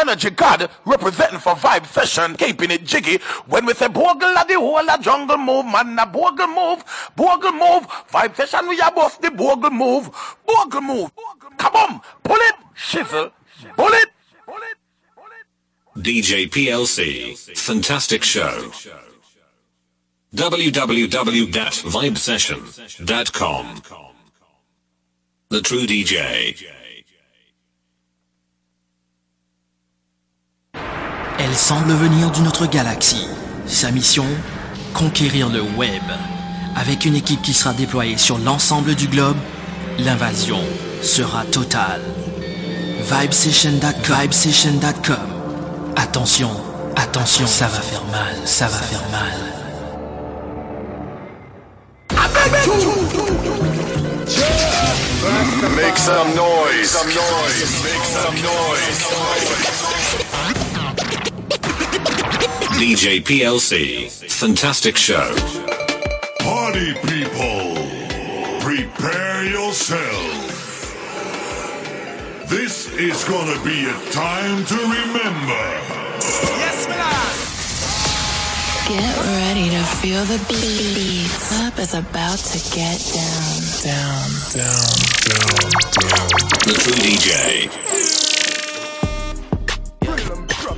energy god representing for vibe session, keeping it jiggy. When we say bogle the whole of jungle move, man, a bogle move, bogle move. Vibe session, we are both the bogle move, bogle move. Come on, pull it, shizzle, pull it. DJ PLC. Fantastic show. www.vibesession.com. The True DJ. Elle semble venir d'une autre galaxie. Sa mission Conquérir le web. Avec une équipe qui sera déployée sur l'ensemble du globe, l'invasion sera totale. Vibesession.com. Vibesession.com. Attention, attention, ça va faire mal, ça va faire mal. Make some noise. Some noise. Make some noise. DJ PLC. Fantastic show. Party people, prepare yourself. This is gonna be a time to remember. Yes, man. Get ready to feel the beat. Club is about to get down, down, down, down, down. The True DJ.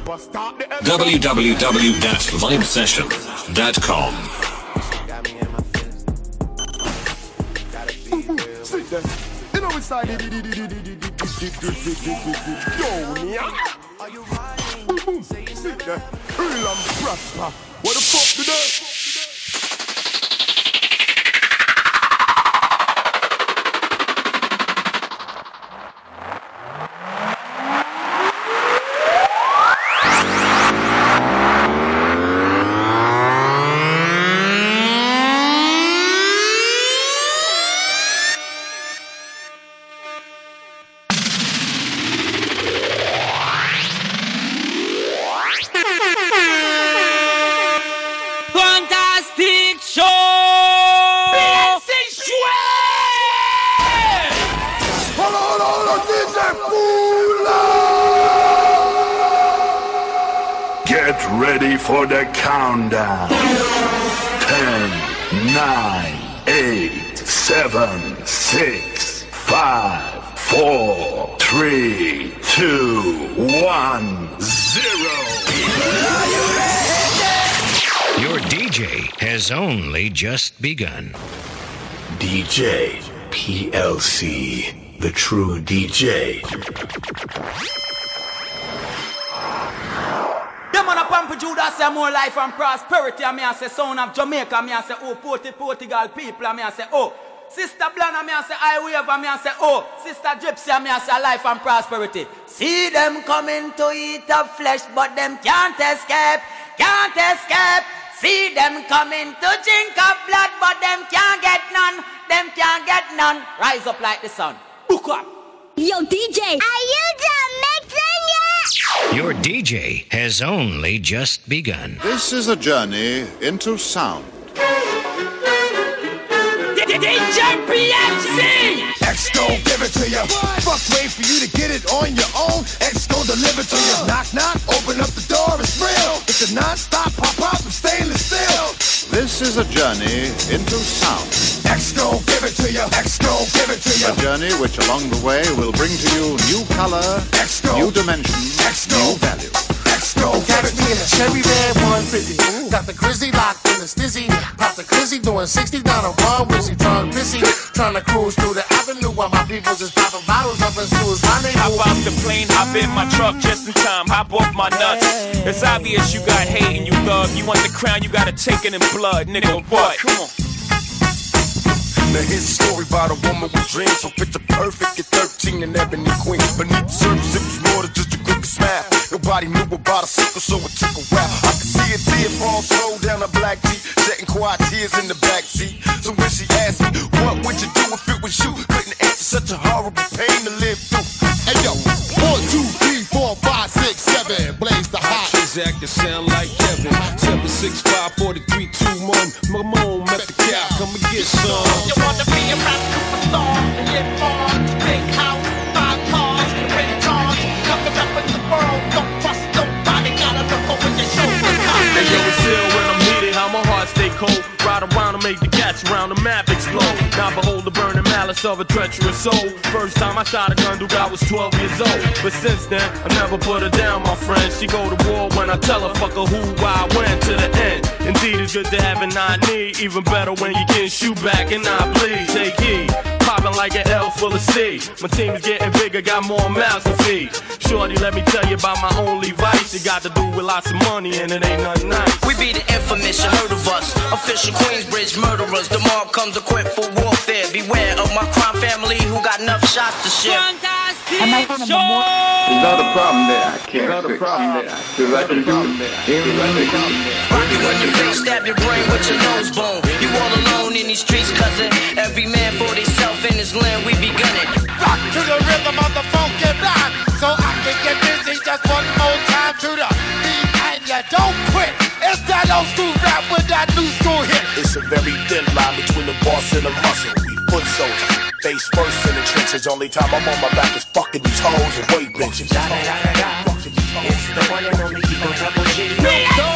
www.vibesession.com. Are you. Real and prosper. What the fuck did just begun. DJ PLC, the true DJ. Them on a pamper Judas say more life and prosperity. And me I say son of Jamaica. Me I say oh Porti Portugal people. And me I say oh Sister Blana. Me I say I wave. And me I say oh Sister Gypsy. And me I say life and prosperity. See them coming to eat of flesh, but them can't escape. Can't escape. See them coming to drink of blood, but them can't get none. Them can't get none. Rise up like the sun. Book up. Yo, DJ. Are you done mixing yet? Your DJ has only just begun. This is a journey into sound. DJ PMC! X gon' give it to you. Fuck, wait for you to get it on your own. X gon' deliver to you. Knock, knock, open up the door, it's real. It's a non-stop pop-up of stainless steel. This is a journey into sound. X gon' give it to you. X gon' give it to you. A journey which along the way will bring to you new color, new dimension, new value. X gon' give it to you. Cherry red 150. Got the grizzly locked in the stizzy. Pop the glizzy doing 60 down on one wizzy. Drunk busy. Trying to cruise through the avenue while my people just popping bottles up in schools. Hop off the plane, hop in my truck just in time. Hop off my nuts. It's obvious you got hate and you thug. You want the crown, you gotta take it in blood, nigga. What? Come on. Now here's a story about a woman with dreams So picture perfect at 13 and ebony queen Beneath the surface it was more than just a quick smile Nobody knew about a sickle so it took a while I could see a tear fall slow down a black Jeep Shedding quiet tears in the back seat So when she asked me what would you do if it was you Couldn't answer such a horrible pain to live through Hey yo, one, two, three, four, five, six, seven. Blaze the hot. Zach can sound like Kevin. 765 43 21. Mamone at the cow. Come and get some. You wanna be a rap superstar cold. Ride around and make the cats around the map explode. Now behold the burn promise of a treacherous soul. First time I shot a gun, dude, I was 12 years old. But since then, I never put her down, my friend. She go to war when I tell her, fuck her who, why, when, to the end. Indeed, it's good to have an I need. Even better when you can shoot back and I bleed. Take heed. Popping like an L full of seed. My team is getting bigger, got more mouths to feed. Shorty, let me tell you about my only vice. It got to do with lots of money and it ain't nothing nice. We be the infamous, you heard of us. Official Queensbridge murderers. The mob comes equipped for warfare. Beware of my crime family who got enough shots to share. There's not a problem there. I can't There's not a problem there. Cause I can do everything. Rock you in your face, stab your brain with your nose bone. You all alone in these streets, cousin. Every man for himself in his land, we be gunning. Rock to the rhythm of the funky rhyme. So I can get busy just one more time to the beat and you don't quit. It's old school rap with that new school hit. It's a very thin line between the boss and the muscle. We foot soldiers. Face first in the trenches. Only time I'm on my back is fucking these hoes and weight bitches. It's the one and only Kiko Double G. Yeah,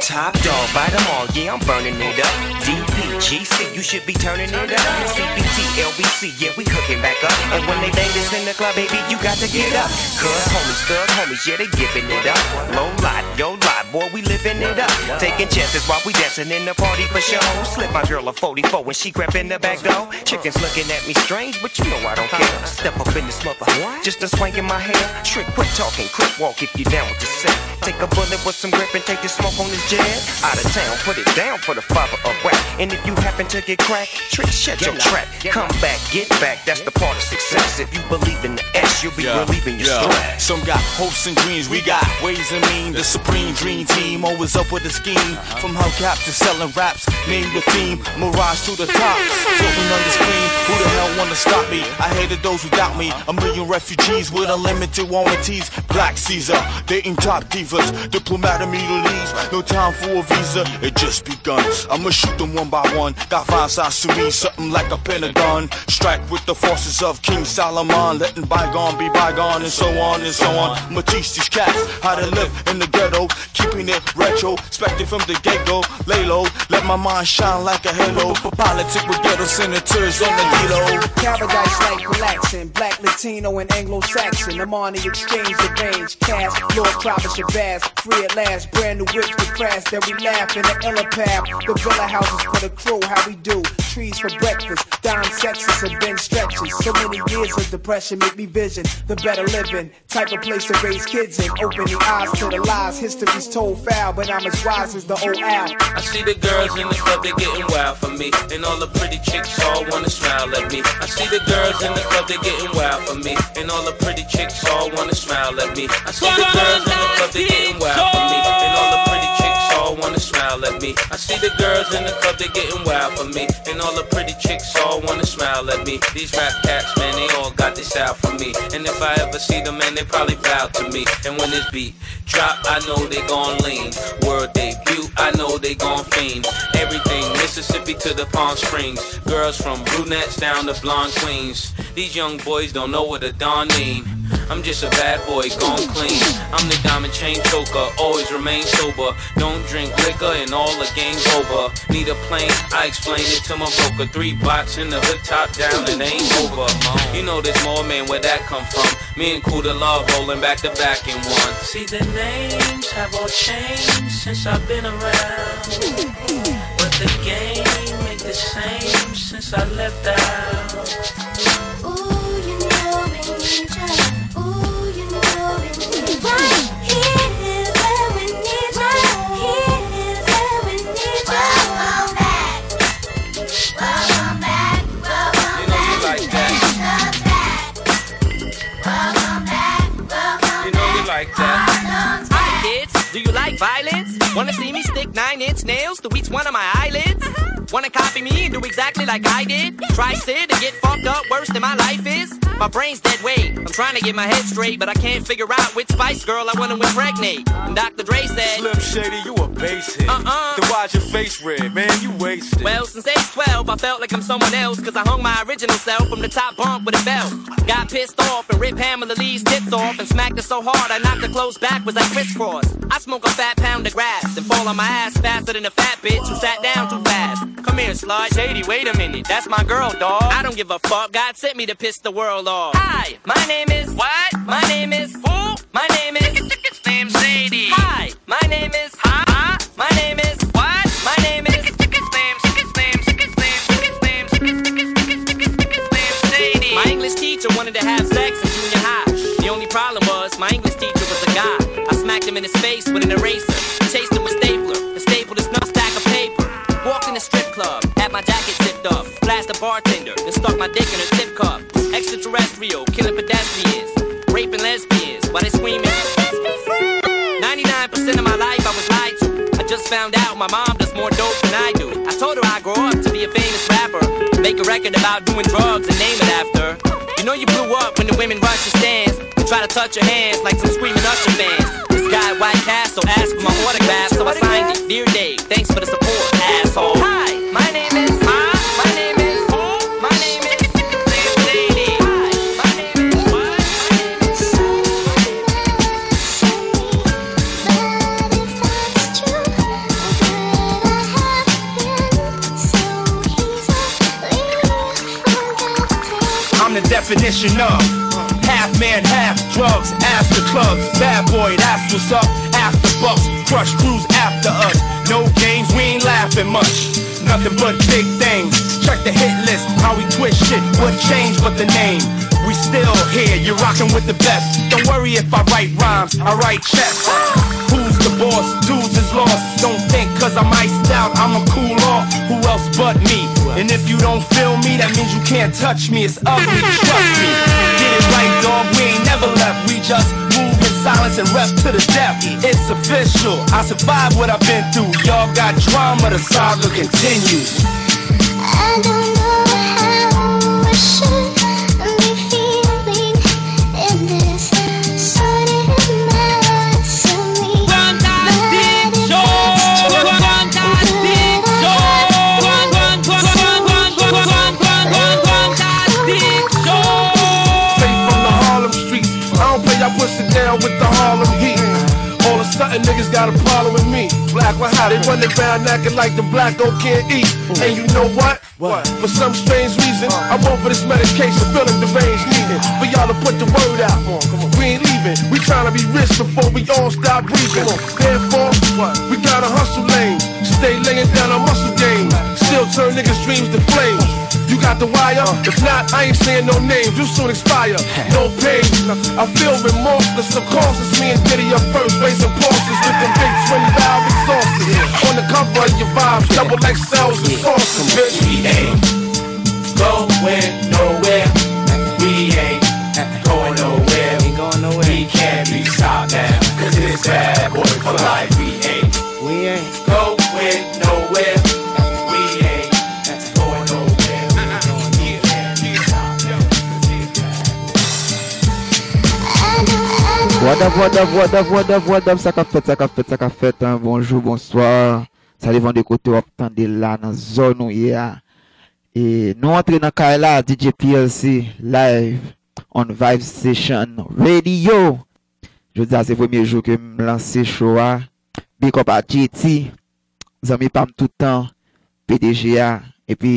Top dog, bite them all, yeah, I'm burning it up. DPGC, you should be turning it up. CBT, LBC, yeah, we cooking back up. And when they bang this in the club, baby, you got to get up. Cause homies, thug homies, yeah, they giving it up. Low lot, yo lot, boy, we living it up. Taking chances while we dancing in the party for show. Slip my girl a 44 when she crept in the back door. Chickens looking at me strange, but you know I don't care. Step up in this mother, just a swank in my hair. Trick, quit talking, quick walk if you down with the set. Take a bullet with some grip and take the smoke on this jet. Out of town, put it down for the father of rap. And if you happen to get cracked, trick, shut your trap. Come back, get back, that's the part of success. If you believe in the S, you'll be relieving your stress. Some got hopes and dreams, we got ways and mean. The supreme dream team, always up with a scheme. Uh-huh. From hubcap to selling raps, name the theme. Mirage to the top, floating on the screen. Who the hell wanna stop me? I hated those who doubt me. A million refugees with unlimited warranties. Black Caesar, dating top divas. Diplomat of Middle East, no time for a visa. It just begun. I'ma shoot them one by one. Got five sides to me, something like a pentagon. Strike with the forces of King Solomon, letting bygone be bygone, and so on and so on. I'ma teach these cats how to live in the ghetto, keeping it retro, expected from the get go. Lay low, let my mind shine like a halo. For Politic with ghetto senators on the D-Lo. Paradise like relaxing, black, Latino, and Anglo-Saxon. I'm on the exchange, the range, cash, Lord Travis Shabazz, free at last, brand new whips to crash, then we laugh in the illipab. The villa houses for the crew, how we do, trees for breakfast, dime sexes and Ben stretches. So many years of depression make me vision the better living, type of place to raise kids in. Open the eyes to the lies, history's told foul, but I'm as wise as the old owl. I see the girls in the club, they getting wild for me. And all the pretty chicks all wanna smile at me. I see the girls in the club, they getting wild for me. And all the pretty chicks all wanna smile at me. I see the girls in the club, they getting wild for me. And all the wanna smile at me. I see the girls in the club, they getting wild for me. And all the pretty chicks all wanna smile at me. These rap cats, man, they all got this out for me. And if I ever see them, man, they probably bow to me. And when this beat drop, I know they gon' lean. World debut, I know they gon' fiend. Everything, Mississippi to the Palm Springs. Girls from brunettes down to blonde queens. These young boys don't know what a don mean. I'm just a bad boy, gone clean. I'm the diamond chain choker, always remain sober. Don't drink liquor and all the game's over. Need a plane, I explain it to my broker. Three box in the hood, top down, and ain't over. You know there's more, man, where that come from. Me and Cool Love rolling back to back in one. See the names have all changed since I've been around. But the game ain't the same since I left out. Violence? Wanna see me stick nine inch nails to each one of my eyelids? Wanna copy me and do exactly like I did? Try sit and get fucked up worse than my life is? My brain's dead weight. I'm trying to get my head straight, but I can't figure out which Spice Girl I want to impregnate. And Dr. Dre said, Slim Shady, you a bass hit. Uh-uh. Then why's your face red, man? You wasted. Well, since age 12, I felt like I'm someone else, cause I hung my original self from the top bunk with a belt. Got pissed off and ripped Pamela Lee's tits off and smacked her so hard I knocked her clothes backwards like crisscross. I smoke a fat pound of grass and fall on my ass faster than a fat bitch who sat down too fast. Come here, slut. Shady, wait a minute. That's my girl, dog. I don't give a fuck. God sent me to piss the world off. Hi, my name is. What? My name is. Who? My name is. His name's Sadie. Hi, my name is. Huh? huh? My name is. What? My name is. My English teacher wanted to have sex in junior high. The only problem was my English teacher was a guy. I smacked him in his face with an eraser. Bartender. Then stuck my dick in her tip cup. Extraterrestrial. Killing pedestrians. Raping lesbians. While they screaming. 99% of my life I was lied to. I just found out my mom does more dope than I do. I told her I grow up to be a famous rapper. Make a record about doing drugs and name it after. You know you blew up when the women rush your stands. And try to touch your hands like some screaming Usher fans. This guy White Castle asked for my autograph, so I signed it. Dear Dave, definition of half man, half drugs, after clubs. Bad boy, that's what's up. After bucks, crush crews after us. No games, we ain't laughing much. Nothing but big things. Check the hit list, how we twist shit. What changed but the name? We still here, you're rocking with the best. Don't worry if I write rhymes, I write checks. The boss? Dudes is lost. Don't think cause I'm iced out, I'ma cool off. Who else but me? And if you don't feel me, that means you can't touch me. It's ugly, trust me. Get it right, dog. We ain't never left. We just move in silence and rep to the death. It's official. I survived what I've been through. Y'all got drama, the saga continues. I don't know how I should down with the Harlem heat. All of a sudden niggas got a problem with me. Black, what how they running around acting like the black don't can't eat. And you know what? What? For some strange reason, I'm over this medication, feeling deranged, needing for y'all to put the word out. We ain't leaving. We trying to be rich before we all stop breathing. Therefore, we gotta hustle lanes. Stay laying down our muscle games. Still turn niggas' dreams to flames. You got the wire? If not, I ain't saying no names. You soon expire. No pain. I feel remorseless. It's me and Diddy up first, raising pulses with them big twin valve exhausted. On the cover of your vibes, double XLs and sauces, bitch. We ain't going nowhere. We ain't Wadab, wadab, wadab, wadab, wadab, sa ka fet, sa ka fet, sa ka fet, an bonjou, bonsoir, sa li van de kote wap tande la nan zon nou ye a. E nou antre nan kare la DJ PLC live on Vibe Station Radio. Je di a ah, se pwemye jou ke m lanse show a, big up a JT, zami pam toutan, PDG a, e pi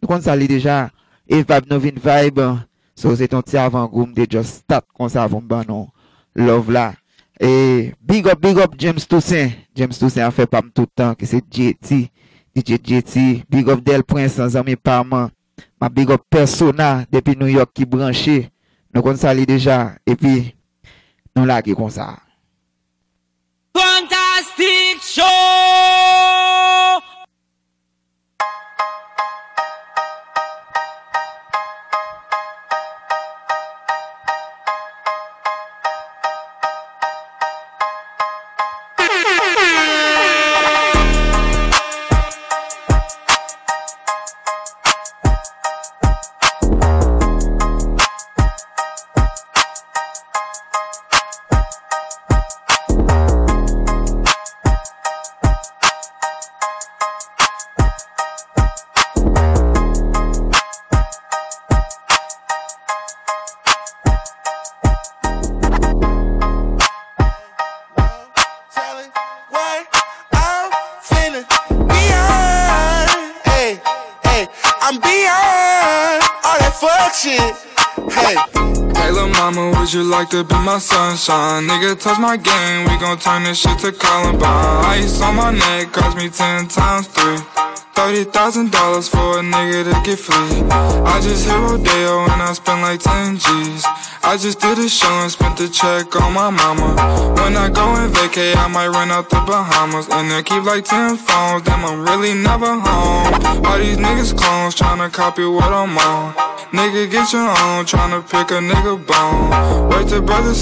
nou kon sa li deja, e Vibe nou vin Vibe, so se ton ti avan goum de just stop kon sa avon ban nou. love la. E big up, big up James Toussaint. James Toussaint a fe pam toutan ki se JT. DJ JT. Big up Del Prince an zami parman. Ma big up persona depi New York ki branche. Nou kon sa li deja. E pi nou la ki kon sa. Fantastic show! My sunshine? Nigga, touch my game, we gon' turn this shit to Columbine. Ice on my neck, cost me ten times three. Thirty thousand dollars for a nigga to get free. I just hit Rodeo and I spent like ten G's. I just did a show and spent the check on my mama. When I go and vacay, I might run out the Bahamas. And then keep like ten phones, damn, I'm really never home. All these niggas clones tryna copy what I'm on. Nigga, get your own, tryna pick a nigga bone. Wait till brother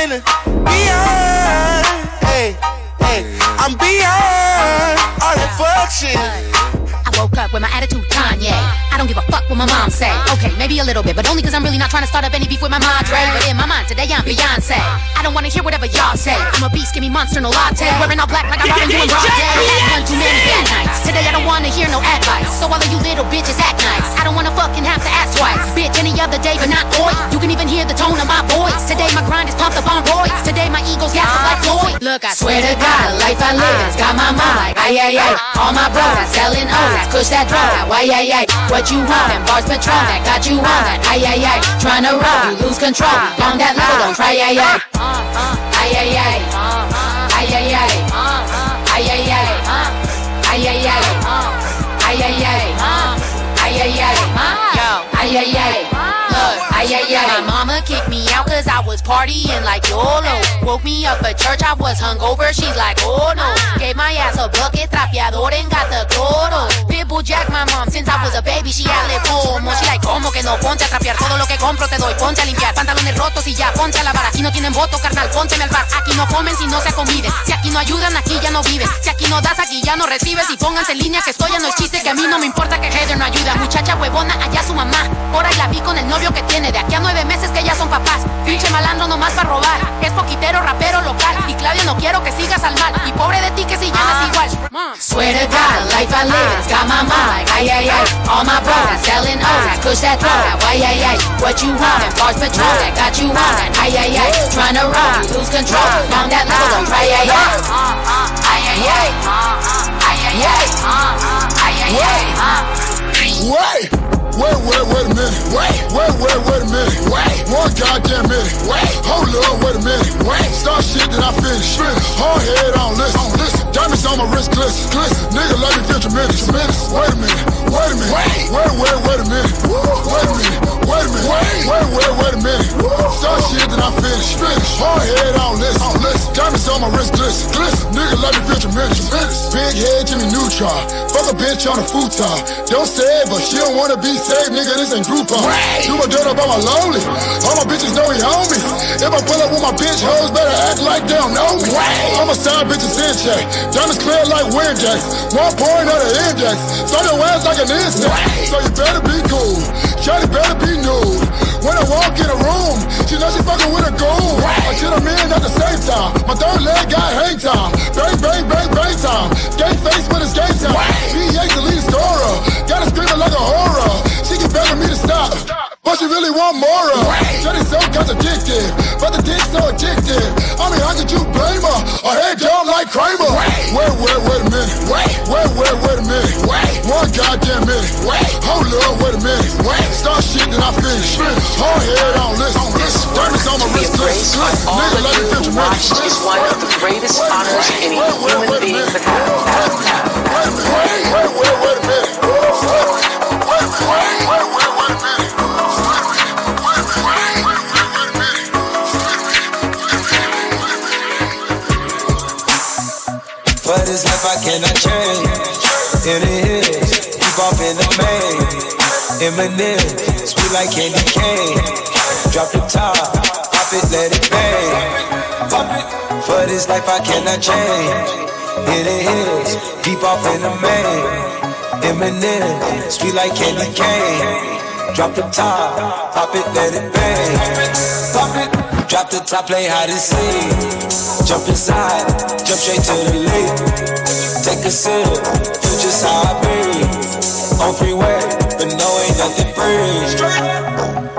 finna beyond. Hey, hey, I'm beyond all that fuck shit. Woke up with my attitude Kanye. I don't give a fuck what my mom say. Okay, maybe a little bit, but only cause I'm really not trying to start up any beef with my madre. But in my mind, today I'm Beyonce. I don't wanna hear whatever y'all say. I'm a beast, give me monster, no latte. Wearing all black like I'm robbing you in broad day. I had one too many bad nights. Today I don't wanna hear no advice. So all of you little bitches act nice. I don't wanna fucking have to ask twice. Bitch, any other day, but not boy. You can even hear the tone of my voice. Today my grind is pumped up on roids. Today my ego's gas up like Floyd. Look, I swear to God, the life I live has got my mind like ay ay ay. All my bros are selling O's, push that drum, why ay ay. What you want? And bars Patron that got you on that ay ay ay. Tryna roll, you lose control. On that level, don't try ay ay. Ay ay ay. Ay ay ay. Ay ay ay. Ay ay ay. Ay ay ay. Ay ay ay. Ay ay ay. Ay ay ay. My mama kicked me out cause I was partying like YOLO. Woke me up at church, I was hungover. She's like, oh no. Gave my ass a bucket, trapeador, and got the cloro. Jack, my mom, since I was a baby, she had lip como. She like, como que no, ponte a trapear todo lo que compro, te doy, ponte a limpiar. Pantalones rotos y ya, ponte a lavar. Aquí no tienen voto, carnal, pónteme al bar. Aquí no comen si no se acomiden. Si aquí no ayudan, aquí ya no viven. Si aquí no das, aquí ya no recibes. Y pónganse en línea que esto ya no es chiste, que a mí no me importa que Heather no ayuda. Muchacha huevona, allá su mamá. Ahí la vi con el novio que tiene. De aquí a nueve meses que ya son papás. Pinche malandro nomás para robar. Es poquitero, rapero local. Y Claudia, no quiero que sigas al mal. Y pobre de ti que si llamas igual. Swear to God, life I live, it's mind like ay ay ay. All my bros selling O's, that push that throw, that why ay ay. What you want? And bars patrol that got you on that ay ay ay. Tryna roll, you lose control. On that level, don't try ay ay. Ay ay ay. Ay ay ay. Ay ay ay. Wait, wait, wait, wait a minute. Wait, wait, wait, wait a minute. Wait, one goddamn minute. Wait, hold up, wait a minute. Wait, start shit that I finish. Finish. Hard head on listen. On listen. Diamonds on my wrist glisten. Glisten. Nigga let me feel tremendous. Tremendous. Wait a minute. Wait a minute. Wait, wait, wait, wait a minute. Wait a minute. Wait a minute. Wait, wait, wait, wait a minute. Start shit that I finish. Finish. Hard head on listen. On listen. Diamonds on my wrist glisten. Glisten. Nigga let me feel tremendous. Tremendous. Big head Jimmy Neutron. Fuck a bitch on a futon. Don't say it, but she don't wanna be saved, nigga. This ain't Groupon. Do my dirt up on my lonely. All my bitches know he me. If I pull up with my bitch hoes, better act like they don't know me. All my side bitches in check. Diamonds clear like Windex. One point of index. Throw your ass like an insect. So you better be cool. Shawty better be nude. When I walk in a room, she know she fucking with a goon. I get them in at the same time. My third leg got hang time. Bang, bang, bang, bang time. Gay face when it's game time. PA's the lead scorer. Got her screaming like a horror. Begging me to stop. But she really want more of. Shawty so contradictive But the dick so addictive I mean, how could you blame her? Her head down like Kramer. Wait, wait, wait, wait a minute. Wait, wait, wait, wait a minute. Wait, one goddamn minute. Wait, hold up, wait a minute. Wait, start shit that I finish. Hard head on list Diamonds on my wrist Nigga, let me your minute is one of the greatest honors any human being could have. Wait, wait, wait, wait a minute. Wait, wait, wait, wait a minute but this life I cannot change. And it is, keep up in the main. Eminem, sweet like candy cane. Drop the top, pop it, let it bang. For this life I cannot change. It is, keep off in the main. Eminem, sweet like candy cane. Drop the top, pop it, let it bang. Pop it, drop the top, play hide and seek. Jump inside, jump straight to the lead. Take a sip, feel just how I be. On freeway, but no ain't nothing free.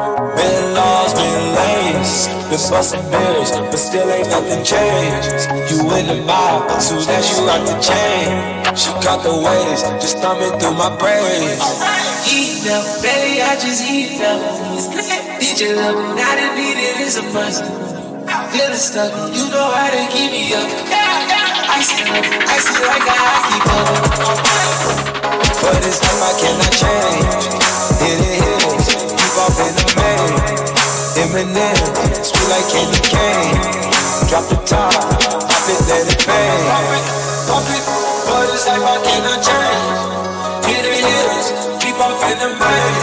Been lost, been lanes, been busting bills, but still ain't nothing changed. You in the mob, soon as you rock the chain. She caught the waves, just thumbing through my brains. Eat up, baby, I just eat up. DJ love me, not to beat it is a must. Feeling stuck, you know how to keep me up. It up, ice it like a hockey puck. For this life I cannot change. Hit it, hit it, off in the main. Eminem, sweet like candy cane. Drop the top, pop it, let it bang. Pop it, for this life I cannot change. Hit it, hit it, keep off in the main.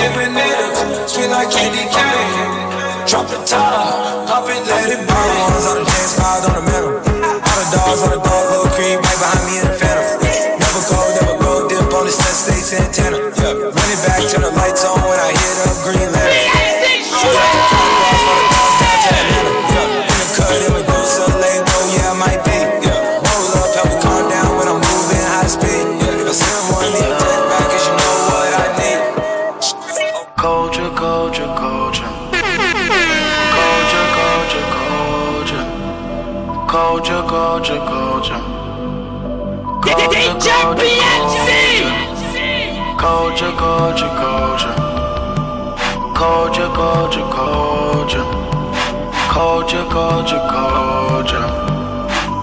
Eminem, sweet like candy cane. Drop the top, Culture, culture,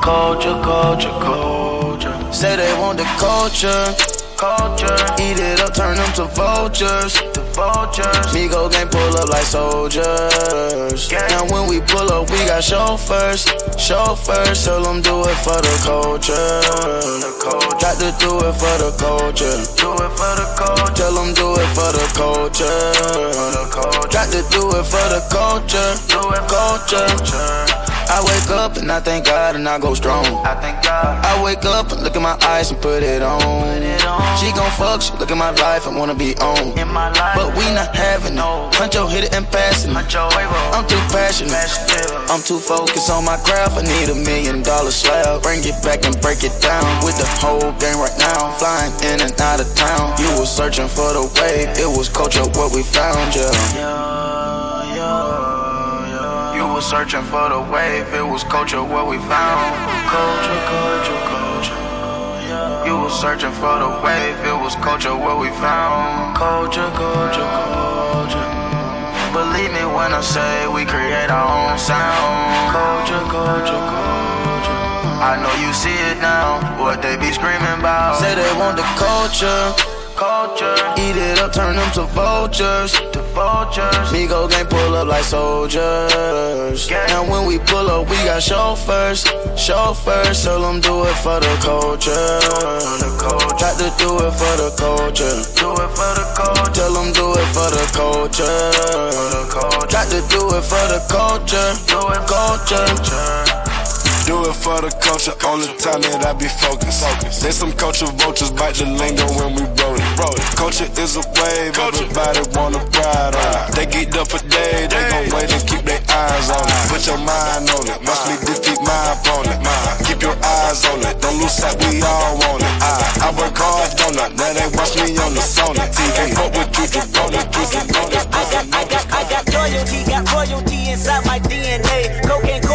culture. Culture, culture. Say they want the culture. Culture. Eat it up, turn them to vultures. The vultures. Migo gang pull up like soldiers. Now when we pull up, we got chauffeurs. Chauffeurs, tell them do it for the culture. Got to do it for the culture. Do it for the culture. Tell them do it for the culture. Got to do it for the culture. Do it culture. I wake up and I thank God and I go strong. I thank God. I wake up and look in my eyes and put it on. She gon' fuck, she look at my life and wanna be on. In my life. But we not having no. Huncho hit it and pass it. I'm too passionate. I'm too focused on my craft. I need a million dollar slab. Bring it back and break it down with the whole game right now. Flying in and out of town. You was searching for the wave. It was culture what we found, yeah. You was searching for the wave, it was culture what we found. Culture, culture, culture. You was searching for the wave, it was culture what we found. Culture, culture, culture. Believe me when I say we create our own sound. Culture, culture, culture. I know you see it now, what they be screaming about. Say they want the culture. Culture. Eat it up, turn them to vultures. To vultures. Migo gang pull up like soldiers. Now when we pull up, we got chauffeurs. Chauffeurs, tell them do it for the culture. Got to do it for the culture. Do it for the culture. Tell them do it for the culture. Got to do it for the culture. Do it culture. Do it for the culture, only time that I be focused. Say some culture vultures bite the lingo when we roll it. Culture is a wave, everybody wanna ride on. They geeked up for days, they gon' wait and keep their eyes on it. Put your mind on it, watch me defeat my opponent. Keep your eyes on it, don't lose sight, we all want it. I, I work hard, don't I? Now they watch me on the Sony TV. Fuck with you, jabronis, jabronis, I got, I got, I got loyalty, got royalty inside my DNA.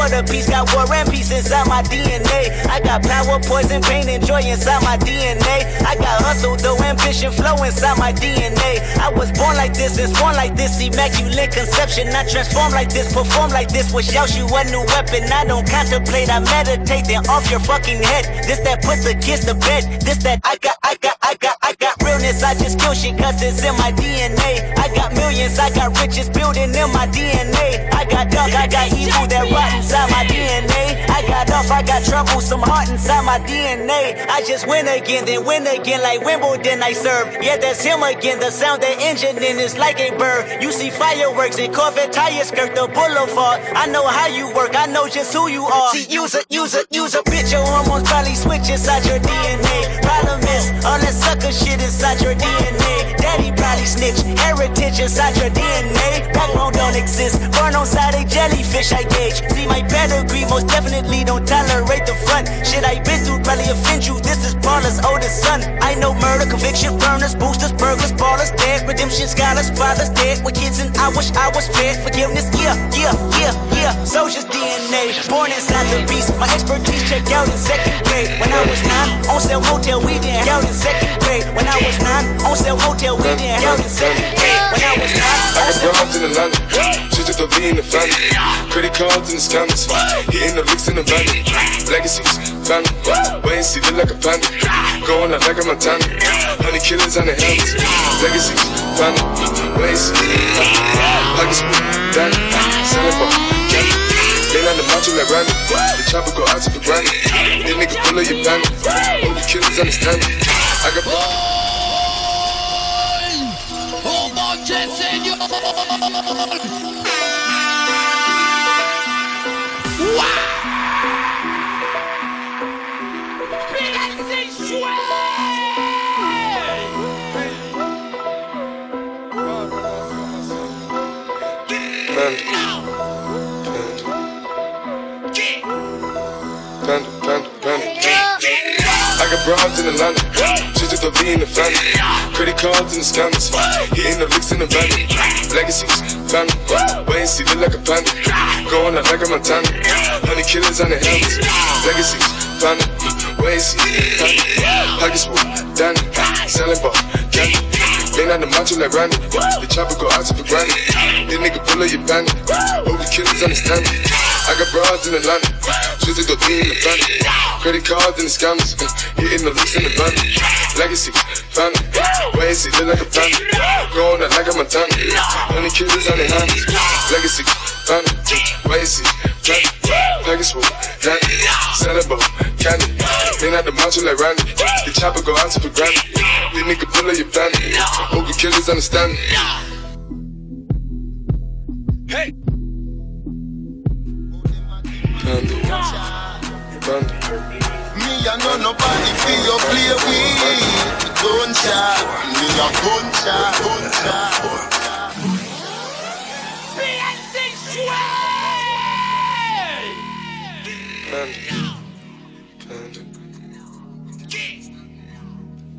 Quarter piece, got war and peace inside my DNA. I got power, poison, pain, and joy inside my DNA. I got hustle, though ambition, flow inside my DNA. I was born like this, and born like this, immaculate conception. I transform like this, perform like this, which yells you a new weapon. I don't contemplate, I meditate, then off your fucking head. This that puts the kids to bed. This that I got, I got, got, I got realness. I just kill shit cause it's in my DNA. I got millions, I got riches building in my DNA. I got dark, I got evil that rotten inside my DNA. I got off, I got trouble, some heart inside my DNA. I just win again, then win again, like Wimbledon I serve. Yeah, that's him again. The sound the engine in is like a bird. You see fireworks and Corvette tires skirt the boulevard. I know how you work, I know just who you are. See, use a, use a, use a bitch. Your hormones probably switch inside your DNA. Problem is, that sucker shit inside your DNA. Daddy probably snitch, heritage inside your DNA. Backbone don't exist, burn on side a jellyfish I gauge. See my pedigree, most definitely don't tolerate the front. Shit I been through probably offend you. This is Paula's oldest son. I know murder, conviction, burners, boosters, burglars, ballers, dead, redemption, scholars, fathers dead with kids, and I wish I was fed. Forgiveness, yeah, yeah, yeah, yeah. Soldier's DNA, born inside the beast. My expertise checked out in second grade. When I was nine, on sale hotel, we didn't out in second grade. When I was nine, on sale hotel, we didn't out in second grade. When I was nine, I got broads in Atlanta. She took the V in the family. Credit cards in the scammers. Hitting the licks in the van. Legacies, family. Wait and see, look like a panda. Going out like a Montana. Honey killers on the helmets. Legacies, family. Wait and see. Pockets, Danny. Selling ball. Lean on the macho like Randy. The chopper go out to the granny. This nigga pull up your panic. All the killers understand me. I got. Oh, noche, señor. Panda, Broads in Atlanta. She took the V in the family. Credit cards in the scammers. Hitting the licks in the van. Legacies, family. Wait see, look like a panda. Going out like a Montana. Honey killers on the helmets. Legacies, family. Wait see, family. Pockets full, Danny. Selling ball, candy. Lean on the macho like Randy. The chopper go out the granny. This nigga pull up your bandit. The killers understand me. I got broads in Atlanta. She took the V in the family. Credit cards and the scammers. Hitting the looks in the van. Legacy, family. And see, look like a panda. Going out like a Montana. Honey killers on their hands. Legacy, and see, family. Legacy, Danny. Ball, candy. Lean out the macho like Randy. The chopper go out to the granny. This nigga pull up your bandit. Hope the killers understand me. Hey! Panda. Me a know nobody feel you play with Gunshot, me a gunshot, gunshot Panda.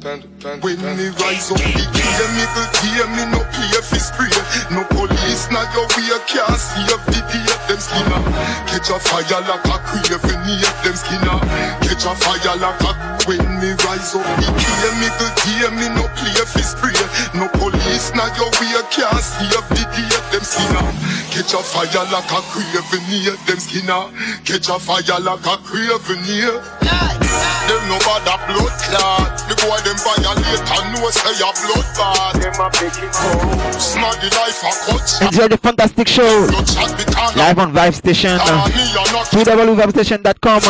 Panda, panda, When me rise up the gear, me go gear, me no play fi spray. No police na your way, can't save the day Them skinner catch a fire like a craven near Them skinner catch a fire like a When me rise up the gear, me go gear, me no play fi spray. No police na your way, can't save the day Them skinner catch a fire like a craven near Them skinner catch a fire like a craven near Them no bother blood clot The boy them violate and know say a blood bad Them a beg it out Smart the life a cut Enjoy the fantastic show live on Vibe Station. www.vibestation.com.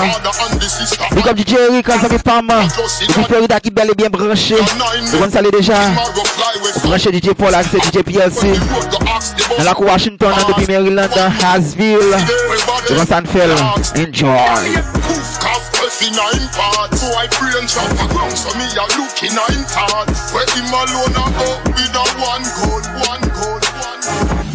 Big up DJ Eric, Anthony Palmer. Depuis Florida qui bel et bien branché. Vous le savez déjà. Branché DJ Paul avec DJ PLC. Dans la cour Washington, depuis Maryland, Hasville. Devant Sanfeld. Enjoy. In nine parts Boy brain chop a ground So me a look in nine parts Where him alone a go With a one goal One goal One goal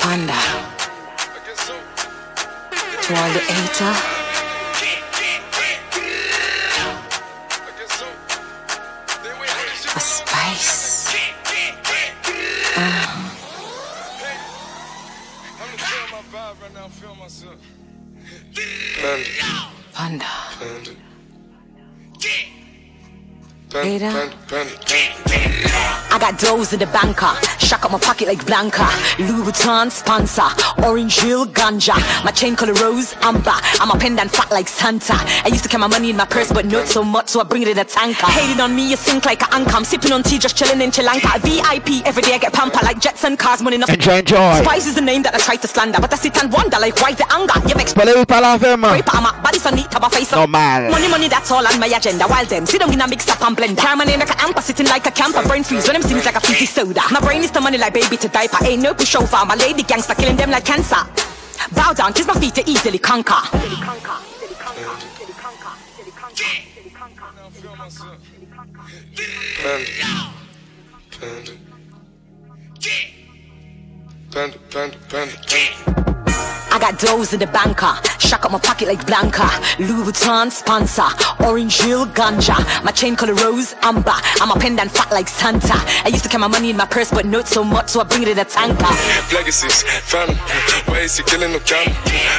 Panda. To all the hater. Panda. Panda. Panda. Ada. I got doughs in the banker. Shock up my pocket like Blanca. Louis Vuitton sponsor. Orange Hill ganja. My chain color rose amber. I'm a pendant fat like Santa. I used to carry my money in my purse, but not so much, so I bring it in a tanker. Hating on me, you sink like an anchor. I'm sipping on tea, just chilling in Sri Lanka. VIP every day, I get pamper like jets and cars, money enough. Enjoy, enjoy. Spice is the name that I try to slander, but I sit and wonder like why the anger. You vex. Pale ou pala fèm? Paper, I'm a body so neat, have a face. so- Normal. Money, money, that's all on my agenda. While them sit down in a mix up and Carry my name like a amper, sitting like a camper. Brain freeze when them see me like a fizzy soda. My brain is the money like baby to diaper. Ain't no pushover. My lady gangster killing them like cancer. Bow down, kiss my feet to easily conquer. Panda, panda, panda, panda. I got doughs in the banker. Shock up my pocket like Blanca. Louis Vuitton sponsor. Orange Hill ganja. My chain color rose amber. I'm a pendant fat like Santa. I used to carry my money in my purse, but not so much, so I bring it in a tanker. Legacies, found 'em. Ways to killing no count.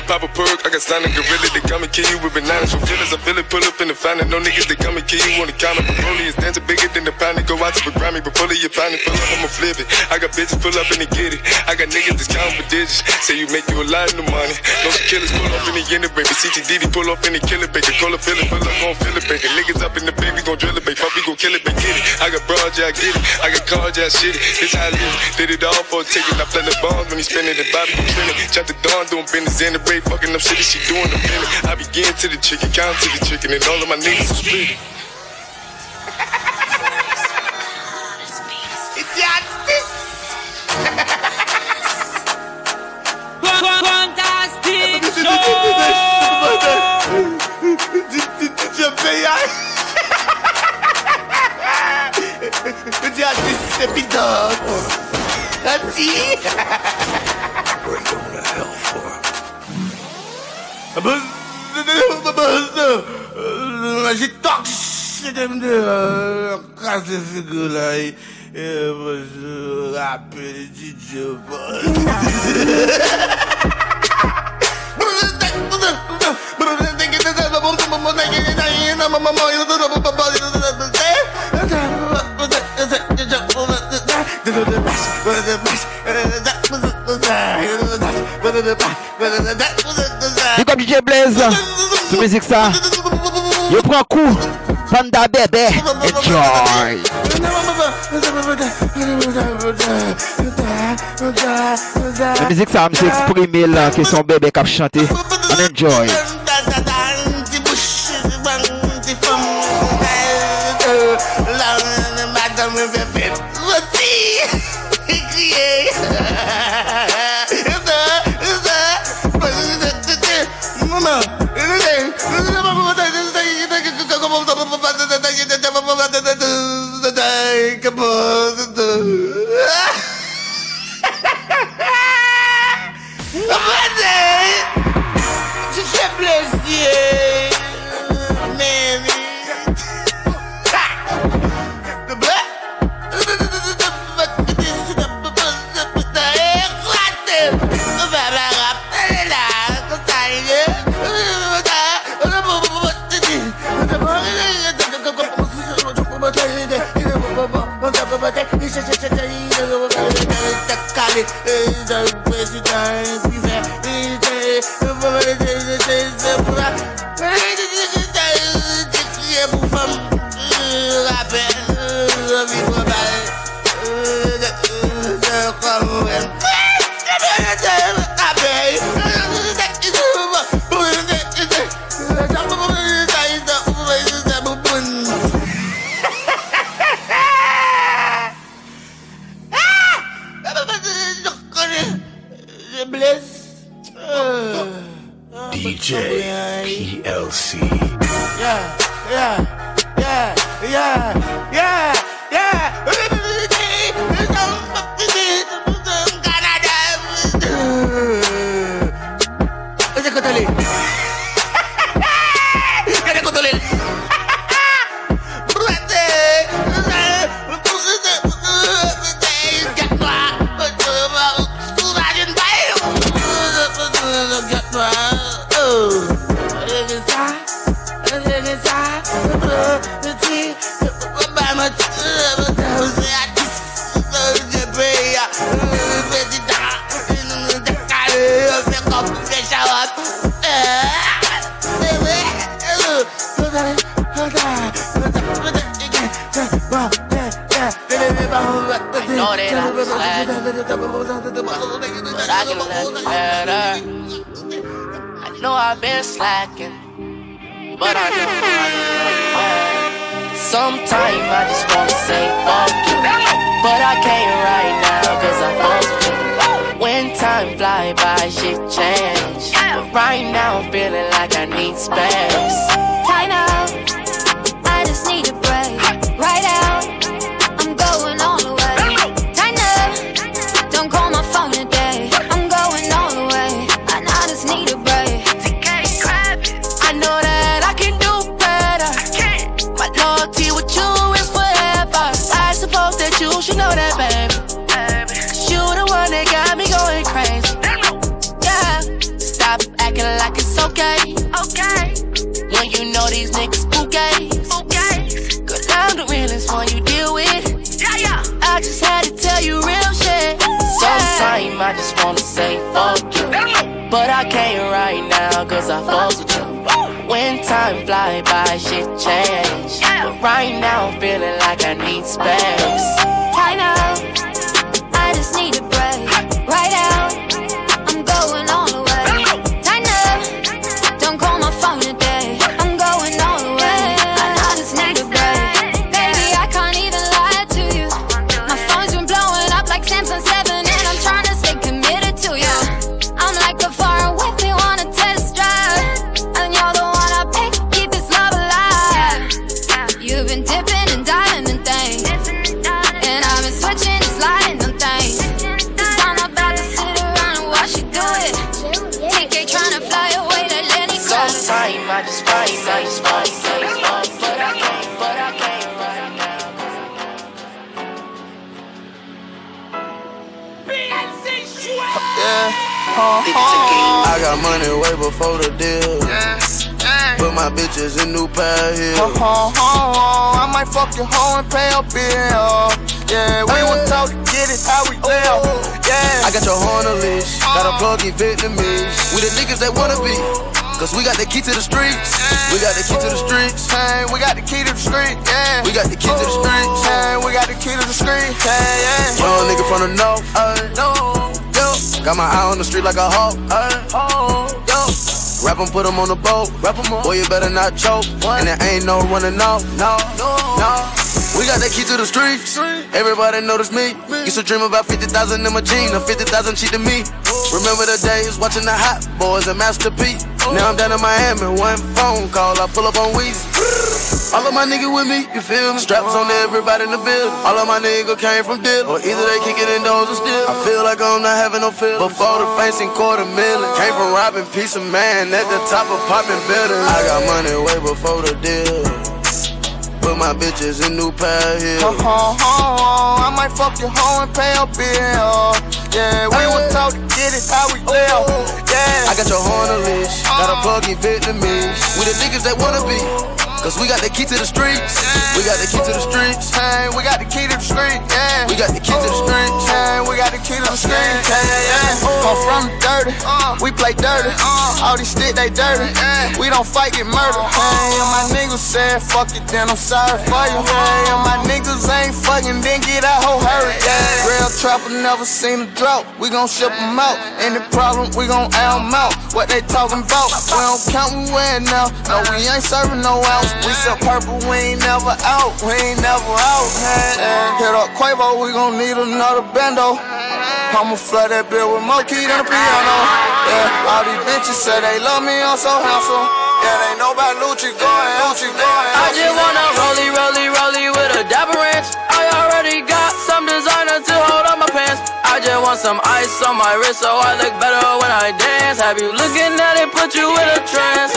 Pop a perk, I got stunning gorilla. They come and kill you with bananas. From feelings, I feel it, pull up in the fountain. No niggas, they come and kill you on the counter. Broly is dancing bigger than the pound. They go out to the Grammy, but pull it, you find pull up, I'ma flip it. I got bitches, pull up and they get it. I got niggas that's counting for digits. Say you make you a lot of money. No killers, pull up in the end, baby. CTDD, pull up in the killer, baby. Call a feeling, pull up, gon' feel it, baby. Niggas up in the baby, gon' drill it, baby. We gon' kill it, baby. Get it. I got broad, yeah, I get it. I got cards, yeah, I shit it. This how I live. Did it all for a ticket. I play the bombs when he spinning the Bobby, you spinning. Chop the dawn, doing business in the break, fucking up shit, she doing the minute. I begin to the chicken, count to the chicken, and all of my niggas are split. Fantastic Just a bit dog. That's it. We're going to hell for J'ai torché dem de casă figura ei. E văzut aperitiv Big up DJ Blaze. Sou musique ça. Yo prend coup. Panda bébé. Enjoy. La musique ça me s'exprimer là que son bébé qui a On enjoy. Bitches in new pair of heels. Uh-huh. I might fuck your hoe and pay a bill. Yeah, we were taught to get it how we live. Yeah. I got your horn on leash. Got a plug in Vietnamese. We the niggas that wanna be. Cause we got the key to the streets. We got the key to the streets. Hey, we got the key to the street, yeah. We got the key to the streets. Hey, we got the key to the street, yeah, yeah. Young nigga from the north. Ay, no. Got my eye on the street like a hawk. Ay, oh. Rap 'em, put 'em on the boat. rap Rap 'em Boy, you better not choke. And there ain't no running off. No, no, no. We got that key to the streets. Everybody notice me. Used to dream about 50,000 in my jeans. Now 50,000 cheat to me. Remember the days watching the Hot Boys and Master P. Now I'm down in Miami. One phone call, I pull up on Weezy. All of my niggas with me, you feel me? Straps on everybody in the building. All of my niggas came from deal. Or either they kick it in doors or still. I feel like I'm not having no feel. Before the facing quarter million. Came from robbing piece of man at the top of popping buildings. I got money way before the deal. Put my bitches in new pair of heels. Uh-huh. I might fuck your hoe and pay a bill. Yeah, we were taught to get it how we live. Yeah. I got your horn on leash. Got a plug in Vietnamese. We the niggas that wanna be. Cause we got the key to the streets. We got the key to the streets. Hey, we got the key to the street, yeah. We got the key to the streets. Hey, we got the key to the street, yeah, yeah. I'm from the dirty, uh. we play dirty. Uh. All these sticks, they dirty. We don't fight, get murdered. Uh-huh. Hey, and my niggas said, fuck it, then I'm sorry for you. Uh-huh. Hey, and my niggas ain't fucking, then get that whole hurry, yeah. Real trapper never seen a drought. We gon' ship 'em out. Any problem, we gon' air 'em out. What they talking about? We don't count, we win now. No, we ain't serving no ounce. We sell purple, we ain't never out. We ain't never out. Hit up Quavo, we gon' need another bando. I'ma flood that bill with more key than a piano. Yeah, all these bitches say they love me, I'm so handsome. Yeah, know about Lucci going, Lucci going. I just wanna rollie, rollie, rollie with a dapper ranch. I already got some designer to hold on my pants. I just want some ice on my wrist so I look better when I dance. Have you looking at it, put you in a trance?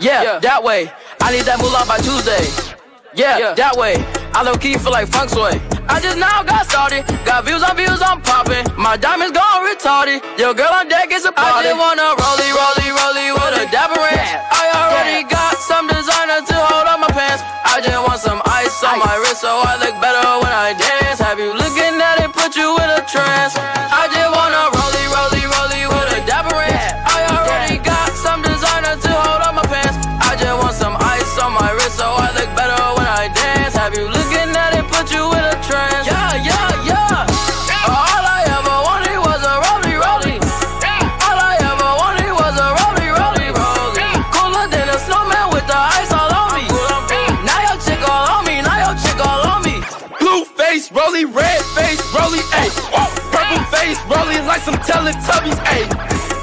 Yeah, yeah. that way. I need that moolah by Tuesday. Yeah, yeah, that way. I low key feel like funk sway. I just now got started. Got views on views, I'm popping. My diamonds gone retarded. Your girl on deck is a party. I just wanna rollie, rollie, rollie with a dapper ranch. I already got some designer to hold on my pants. I just want some ice on my wrist so I look better when I dance. Have you looking at it, put you in a trance. Like some Teletubbies, ayy.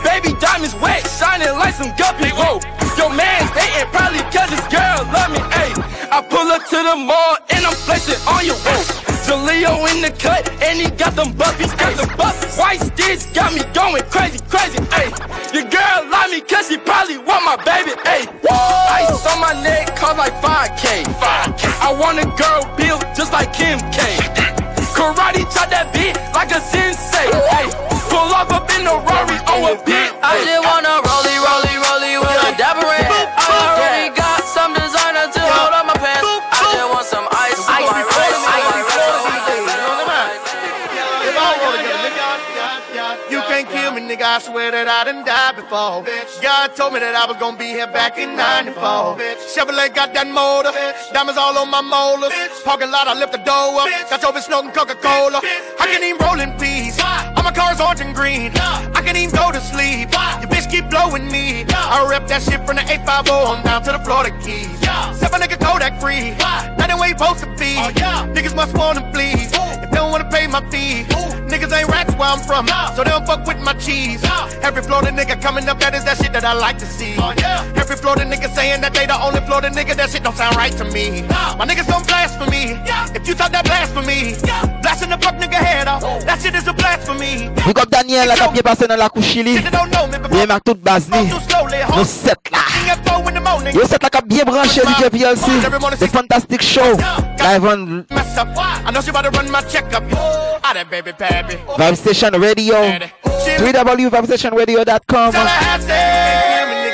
Baby diamonds wet, shining like some guppies, whoa. Your man's dating probably cause his girl love me, ayy. I pull up to the mall and I'm flexing on you, whoa. Jaleo in the cut and he got them buffies, got them buffies. White sticks got me going crazy, crazy, ayy. Your girl love me cause she probably want my baby, ayy. Ice on my neck cost like 5K. 5K. I want a girl built just like Kim K. Karate chop that beat like a sensei. Hey, I swear that I done died before. God told me that I was gonna be here back in 94. Chevrolet got that motor. Diamonds all on my molars. Parking lot, I lift the door up. Got your bitch smoking Coca-Cola. I can't even roll in peace. All my cars orange and green. I can't even go to sleep. Your bitch keep blowing me. I rep that shit from the 850 on down to the Florida Keys. Seven nigga Kodak free. Not the way you supposed to be. Niggas must wanna bleed. If they don't wanna pay my fee. Niggas ain't rats where I'm from. So they don't fuck with my cheese. Every Florida nigga coming up, that is that shit that I like to see. Every Florida nigga saying that they the only Florida nigga, that shit don't sound right to me. My niggas gon' blasphemy. If you talk that blasphemy, blasting the fuck nigga head off. That shit is a blasphemy. Big up Daniel la kap gen pase nan la kouchili Ye mak tout baz ni Nou set la Yo set la kap bien branche DJ PLC The Fantastic Show Live on Mess up. I know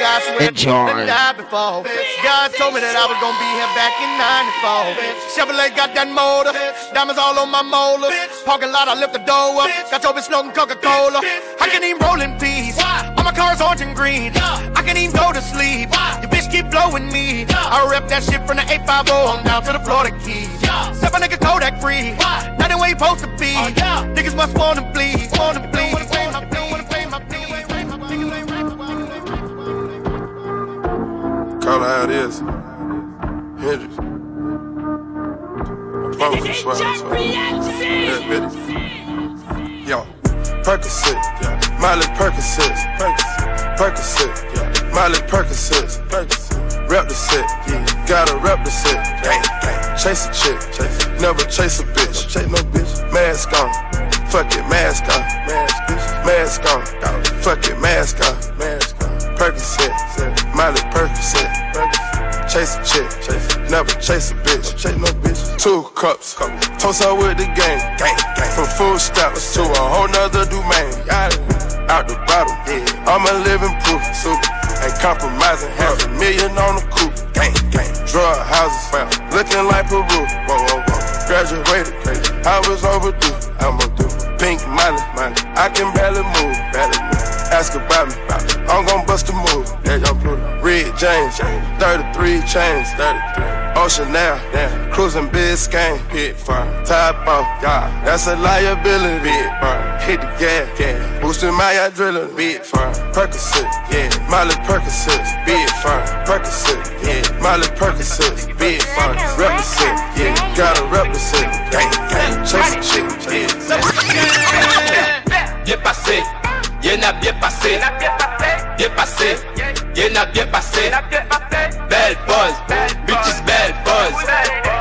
she about to run my checkup. That baby, baby. Vibe Station Radio www.vibestationradio.com Enjoy before. God told me that I was gonna be here back in 94. Chevrolet got that motor, diamonds all on my molars. Parking lot, I lift the door up. Got your bitch smoking Coca-Cola. I can't even roll in peace. All my cars orange and green. I can't even go to sleep. Your bitch keep blowing me. I rep that shit from the 850 on down to the Florida Keys. Seven nigga Kodak free. Not the way you supposed to be. Niggas must wanna bleed. Wanna bleed. Call it how it is. Hendrix. Republican swag. Yeah, Betty. Yo, Percocet. Miley Percocet. Percocet. Miley Percocet. Rep the set. yeah. Gotta rep the set. Chase a chick. Never chase a bitch. Chase no bitch. Mask on. Fuck it, mask on. Mask on. Fuck it, mask on. Percocet. Miley Percocet. Chase a chick. chase. Never chase a bitch. Chase no bitch. Two cups. Toast her with the gang. gang, gang. From food stamps to a whole nother domain. Out the bottom. Yeah. I'm a living proof. Super. Ain't compromising. Half a million on the coupe. Gang, gang. Drug houses. Looking like Peru. Whoa, whoa, whoa. Graduated. I was overdue. I'm a do. Pink money. money. I can barely move. Barely move. Ask about me. I'm gon' bust a move. Yeah. Red James. 33 chains. 33. Ocean now. Cruising Biscayne. Hit fire. Top off. Yeah. That's a liability. Big fire. Hit the gas. gas. Boosting my adrenaline. Big fire. Percocet. Yeah. Miley Percocet. Big fire. Percocet. Yeah. Miley Percocet. Big fire. Represent. Yeah. Gotta represent. Gang, gang. Chase a chick. Yeah. Bien passé, Yen a bien passé, bien passé, yen. A bien passé, belle pose, bitches belle pose.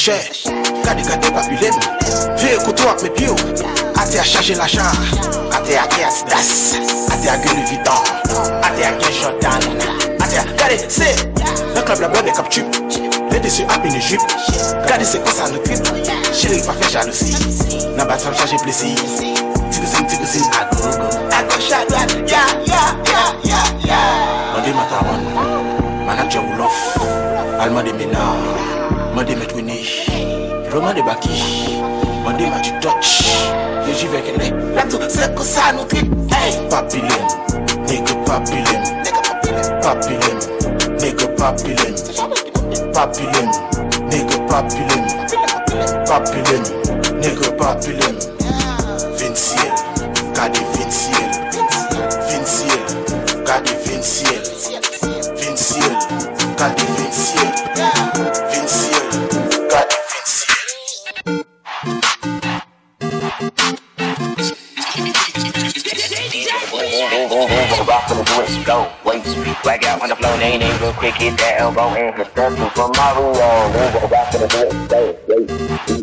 chèche Gade gade papilem Ve koutou ak me piyo Ate a chaje la chan Ate a gen asdas Ate a gen levitan Ate a gen jordan Ate a gade se Nè klab la blonde kap tup Lè desu ap in jup Gade se konsa nou trip Chéri pa fè jalousi Nan bat fam chaje plesi Tigousin tigousin agogo A gauche a droite. Ya ya ya ya ya. Mande mataron Manak jawulof Alman de menar Mande met wini Roman de baki. Mande ma di dutch. Ye jive ke ne Lato seko sa nou trip Papilem Nigga papilem. Papilem. Nigga papilem. Papilem Nigga papilem. Papilem Nigga papilem. Hit that elbow and hit two from Mario. Rock from the do it slow,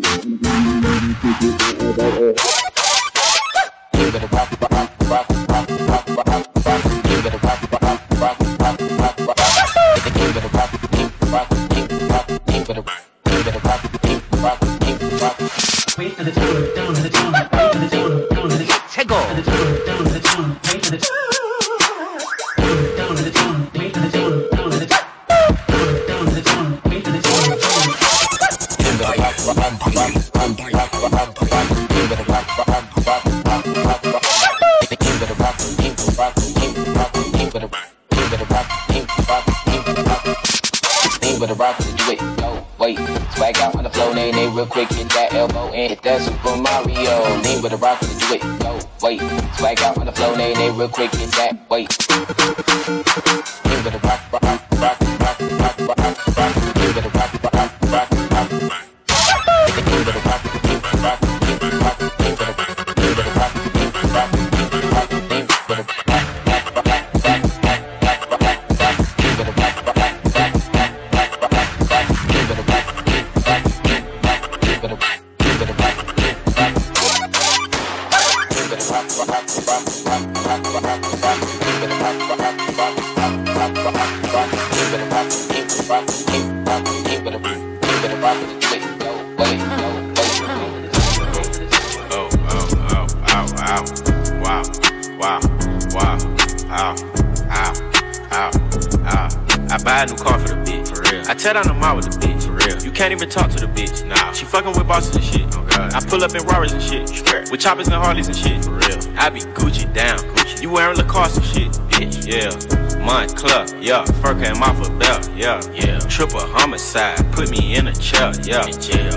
choppers and Harleys and shit, for real. I be Gucci down, Gucci. You wearing Lacoste and shit, bitch, yeah. Montclair, yeah. Fur came off a belt, yeah, yeah. Triple homicide, put me in a chair, yeah.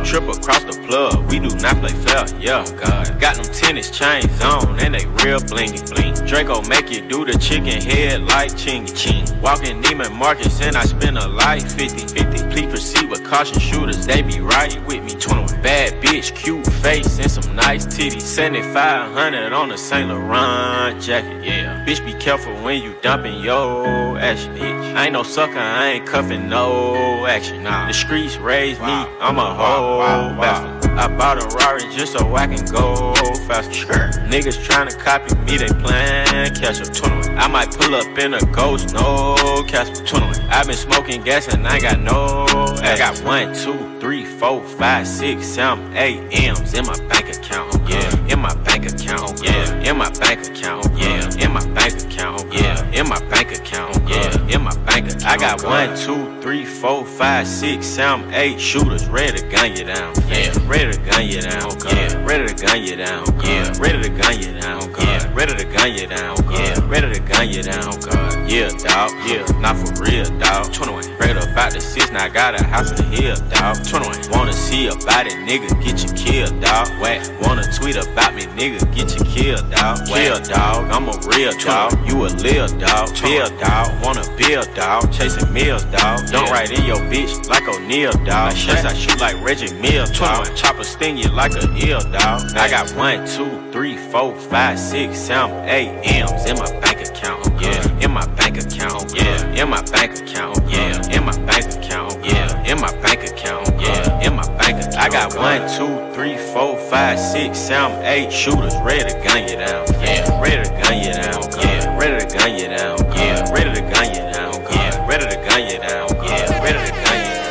Triple cross the plug, we do not play fair, yeah. Oh, God. Got them tennis chains on, and they real blingy, bling. Draco make you do the chicken head like chingy, ching. Walking Neiman Marcus, and I spend a life 50, 50. Please proceed with caution shooters, they be right with me. 21. Bad bitch, cute face, and some nice titties. 7500 on a Saint Laurent jacket, yeah. Bitch, be careful when you dumping your action, bitch. I ain't no sucker, I ain't cuffing no action. Nah. The streets raised me, I'm a whole bastard. I bought a Rari just so I can go faster. Niggas tryna copy me, they plan catch up. 21. I might pull up in a ghost, no catch Casper. 21. I been smoking gas and I got no. I got one, two, three, four, five, six, seven, eight M's in my bank account. Yeah, in my bank account, yeah, in my bank account, yeah, in my bank account, yeah, in my bank account, yeah, in my bank account. I got one, two, three, four, five, six, seven, eight shooters ready to gun you down, yeah, ready to gun you down, yeah, ready to gun you down, yeah, ready to gun you down, yeah, ready to gun you down, yeah, ready to gun you down, God, yeah, dog, yeah, not for real, dog. 21, prayed about the six, now I got a house in the hill, dog. 21, wanna see about it, nigga, get you killed, dog. Whack, wanna tweet about me, nigga, get you killed, dog. Kill, dog, I'm a real dog, you a lil dog, bill, dog, wanna build, dog, chasing meals, dog. Don't write in your bitch like O'Neal, dog. Shots I shoot like Reggie Mills, dog. Chopper sting you like a ill, dog. I got one, two, three, four, five, six, seven, eight M's in my bank account, yeah, in my bank account, yeah, in my bank account, yeah, in my bank account, yeah, in my bank account, yeah, in my bank account. I got one, two, three, four, five, six, seven, eight shooters ready to gun you down, yeah, ready to gun you down, yeah, ready to gun you down, yeah, ready to gun you down, yeah, ready to gun you down, yeah, ready to gun you down.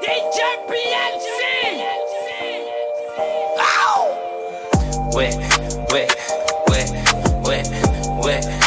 DJ PLC. wet, wet, wet, wet, wet, wet,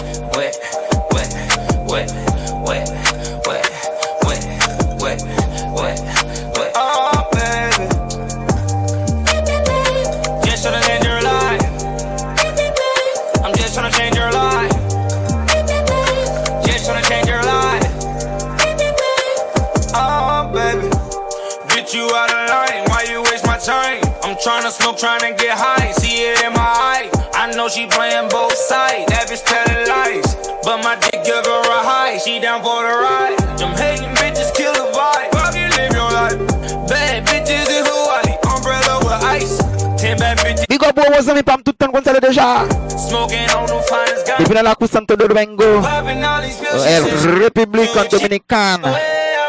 Tryna smoke, tryna get high, see it in my eye. I know she playing both sides, that bitch telling lies. But my dick give her a high, she down for the ride. Them hating bitches kill the vibe, fucking live your life. Bad bitches in Hawaii, umbrella with ice. Ten bad bitches. Big up wos ami pam tout tan kon sale deja. Smoking on the finest guy. Nan la kou Santo Domingo. Popping all these pills, El she said, Republican Dominican.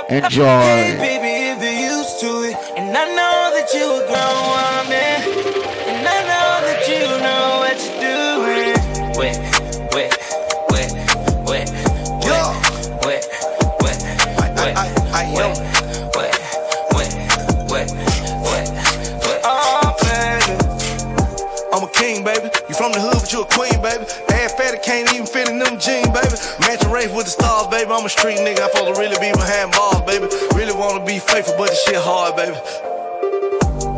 Enjoy. Baby, if you're used to it, and I know that you a grown wet, wet, wet, wet, wet, wet, wet. Oh, baby. I'm a king, baby. You from the hood, but you a queen, baby. Ass fatty can't even fit in them jeans, baby. Matching race with the stars, baby. I'm a street nigga. I supposed to really be behind bars, baby. Really wanna be faithful, but this shit hard, baby.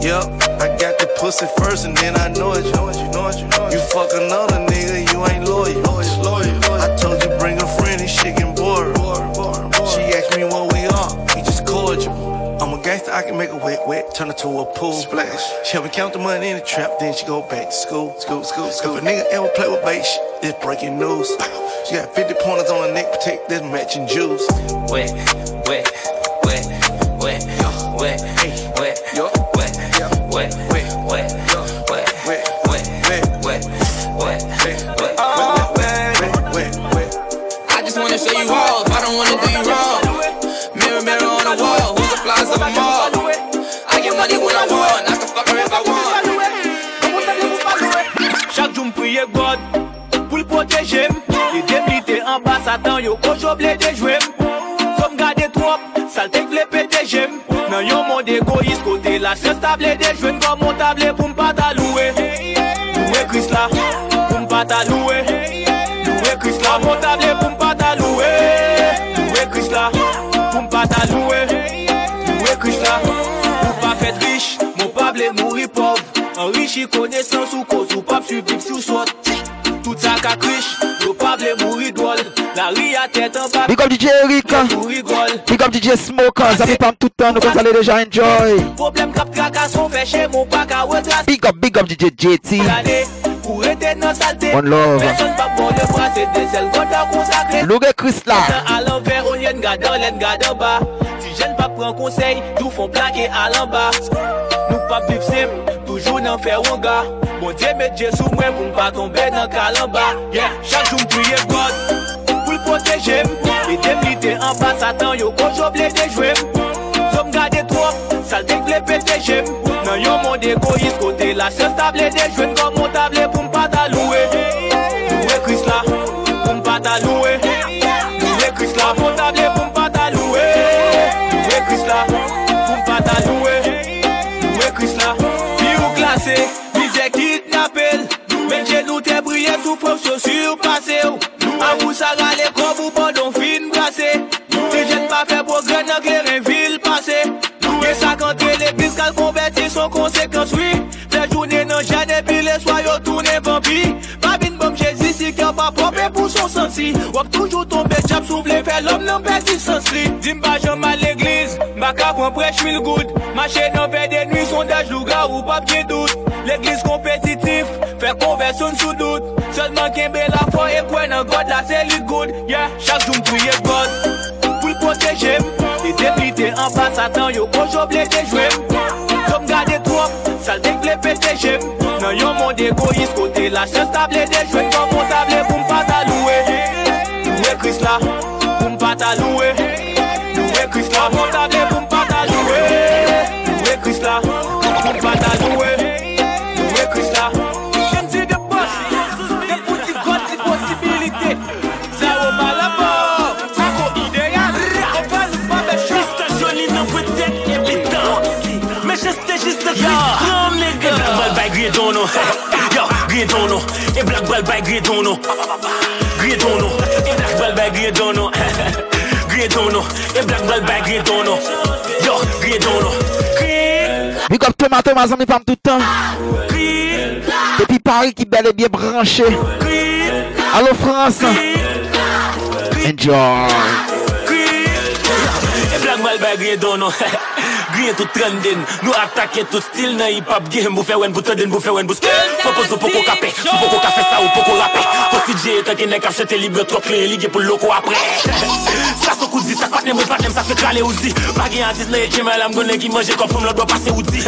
Yup, I got the pussy first and then I know it. You know it, you know it, you know it. You fuck another nigga, you ain't loyal. loyal, loyal. I told you bring a friend, this shit getting bored. She asked me what we are, we just cordial. I'm a gangster, I can make a wet, wet, turn it to a pool. Splash. She help me count the money in the trap, then she go back to school. School, school, school. If a nigga ever play with bait, shit, it's breaking news. She got 50 pointers on her neck, protect this matching juice. Wet, wet, wet, wet, wet, wet, wet, wet, wet, wet, wet, wet, Satan yo kocho ble dejwem Fom gade trop, saltek vle pete jem. Nan yo moun degoyis kote la Ses table dejwen kom moun table pou mpata loue. Loue kris la, pou mpata loue. Loue kris la, moun table pou mpata loue. Loue kris la, pou mpata loue. Loue kris la, pou pa fet rich Moun pable mouri pov Enrichi konesan sou kos ou pap su vip sou sot. Tout sa ka krish, yo pable mouri dwol Big up DJ Eric. Big up DJ Smoke Zami pam toutan nou kon sale deja enjoy. Big up, big up DJ JT One love. Louge Chris la Si jen pa pran konsey Tou fon plake alan ba Nou pa pip sim Toujou nan fe wonga Bon diye met jesou mwen pou mpa tombe nan kalan ba Chak joun priye God. se jem E dem li te an bas atan yo kocho ble de jwem. Som gade trop, salte k vle pete jem. Nan yon moun de koyis kote la ches table de jwen. Kom moun table pou mpa ta loue. Loue kris la, pou mpa ta loue. Loue kris la, moun table pou mpa ta loue. Loue kris la, pou mpa ta loue. Loue kris la, pi ou glase, mi ze kit napel Men jenou te brye sou fok chosur pase ou. A vous ça râler yo swi Fè jounen nan jade pi le swa yo toune vampi Pa bin bom jezi si kè pa pope pou son sensi Wap toujou tombe chap souvle fè lom nan pezi Dim ba jom al l'egliz, baka pon prech mil goud Mache nan fè de nwi sondaj louga ou pap gen dout L'egliz kompetitif, fè konversyon sou dout Sèlman kembe la fò e kwen nan god la se li goud yeah. Chak joun priye god, pou l'protejem Li deplite an pa satan yo konjob le dejwem te chep Nan yon moun degoist kote la Ches stable de jwet Kon kon table pou m pata loue Loue kris la pou m pata loue Yo, grey dono E black ball by grey dono Grey dono E black ball by grey dono Grey dono E black ball by grey dono Yo, grey dono Grey Big up Thomas Thomas, zami pam toutan Depi Paris ki bel e bien branché. Allo France. Enjoy. E black ball by grey dono Green tout trenden Nou atake tout stil nan hip hop. Game Bou fe wen bou tenden bou fe wen bou stil Fopos ou poko kape. Sou poko kafe sa ou poko rape. Fosi dje etan ki nek ap chete libre Trop klen ligye pou loko apre. Sa so kouzi sa patnem ou patnem sa fe krale ouzi Bagye antis nan e chemel am gounen ki manje Kom fom lot do pase ouzi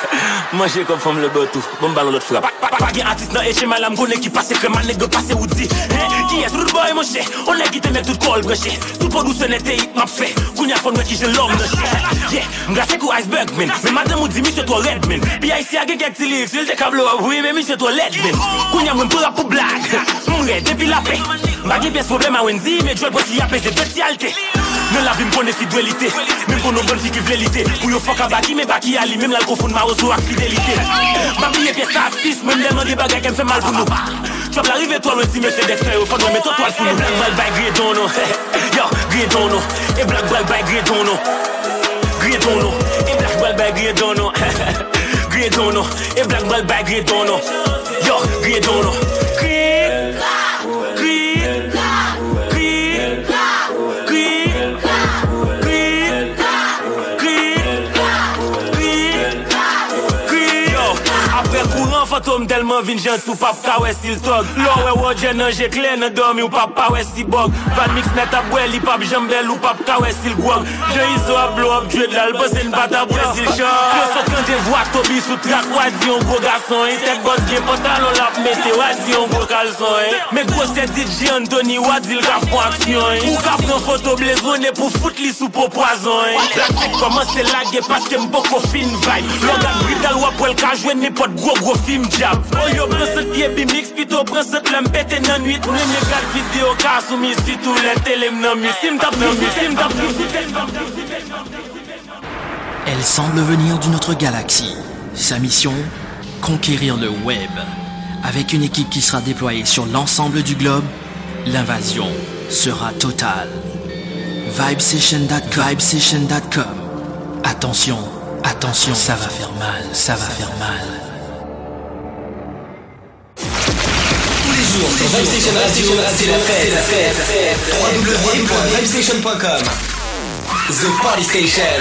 Manje kom fom lot do tou. Bom balon lot frap. Bagye antis nan e chemel am gounen ki pase Kreman nek do pase ouzi Ki es rude boy monshe On nek ite mek tout kol breche Tout podou se nete hit map fe. Kounya fon mwen ki jen lom nonshe Yeah, mga Se kou iceberg men Men madame ou di mi se to red men Pi a isi a gen kek ti lirik Sil te ka blow up Oui men mi se to led men Kounya mwen pou rap pou blag Mwen red depi la pe Bag li pes problem a wenzi Me jwel posi ya apes de beti alte Men la vi mpone si fidwelite Men konon bon ki vlelite Pou yo fok a baki men baki ali Mem lal kofoun ma ozo ak fidelite Mabiye pes sa artist Men deman di bagay kem fe mal pou nou Chop la rive to alwen ti me se dekse yo Fon nou meto to al pou nou E blag bag bay gre dono Yo gre dono E blag bag bay gre dono Grey dono E black ball by grey dono Grey dono E black ball by grey dono Yo, grey Grey Grey Som telman vin jen sou pap ka wè sil tog. Lò wè wò jen nan jekle nan domi ou pap pa wè si bog. Van mix net ap wè li pap jambel ou pap ka wè sil gwog Je iso ap blow up dwe dal bose n bat ap wè sil chog Yo sot kan je vwa tobi sou trak wadi yon gwo gason E tek bot gen pantalon lap mette wadi yon gwo kalson e. Mek gwo se DJ Anthony wadi l ka fwa aksyon e. Ou ka pren foto blezone pou fout li sou po poazon e. La tek koman se lage paske mboko fin vibe. Lò gwa bridal wap wèl ka jwen nipot gwo gwo film jay jab O yo pren set piye bimix pito pren set lem pete nan nuit Mwen me kat video ka sou mi si tou le telem nan mi Sim tap nan mi, sim tap nan Elle semble venir d'une autre galaxie. Sa mission Conquérir le web. Avec une équipe qui sera déployée sur l'ensemble du globe, l'invasion sera totale. Vibesession.com Vibesession.com Attention, attention, ça va faire mal, ça va faire mal. Les jours sur Vibestation Radio, c'est la fête, la www.vibestation.com The Party Station.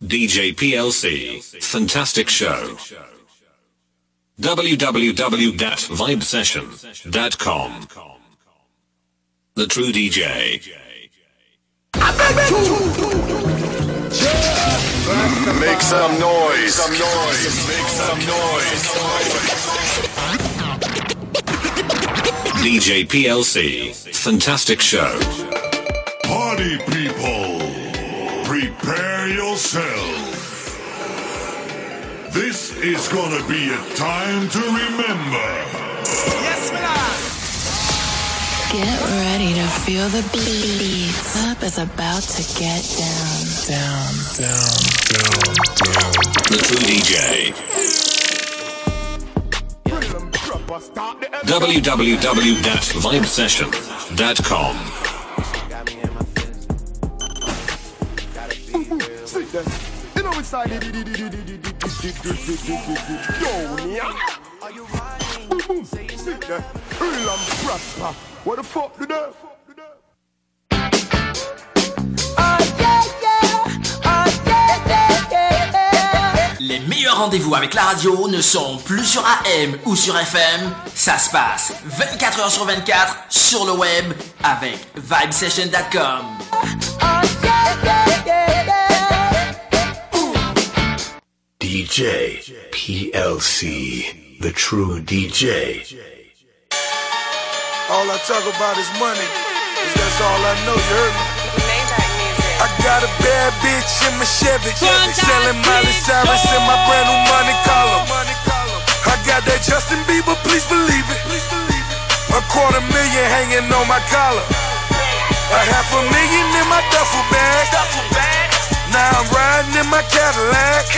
DJ PLC. Fantastic show. www.vibesession.com. The True DJ. Make some noise. Some noise. Make some noise. DJ PLC. Fantastic show. Party people, prepare yourself. This is gonna be a time to remember. Yes, Get ready to feel the beat. Up is about to get down, down, down, down, down. The True DJ. www.vibesession.com. You know which side it Yo, yeah. Are you riding? Sit there. Real and prosper. What the fuck do that? Les meilleurs rendez-vous avec la radio ne sont plus sur AM ou sur FM. Ça se passe 24 heures sur 24 sur le web avec vibesession.com. DJ PLC, the true DJ. All I talk about is money. Cause that's all I know, you heard me? I got a bad bitch in my Chevy. Selling Miley Cyrus in my brand new money column. I got that Justin Bieber, please believe it. A quarter million hanging on my collar. A half a million in my duffel bag. Now I'm riding in my Cadillac.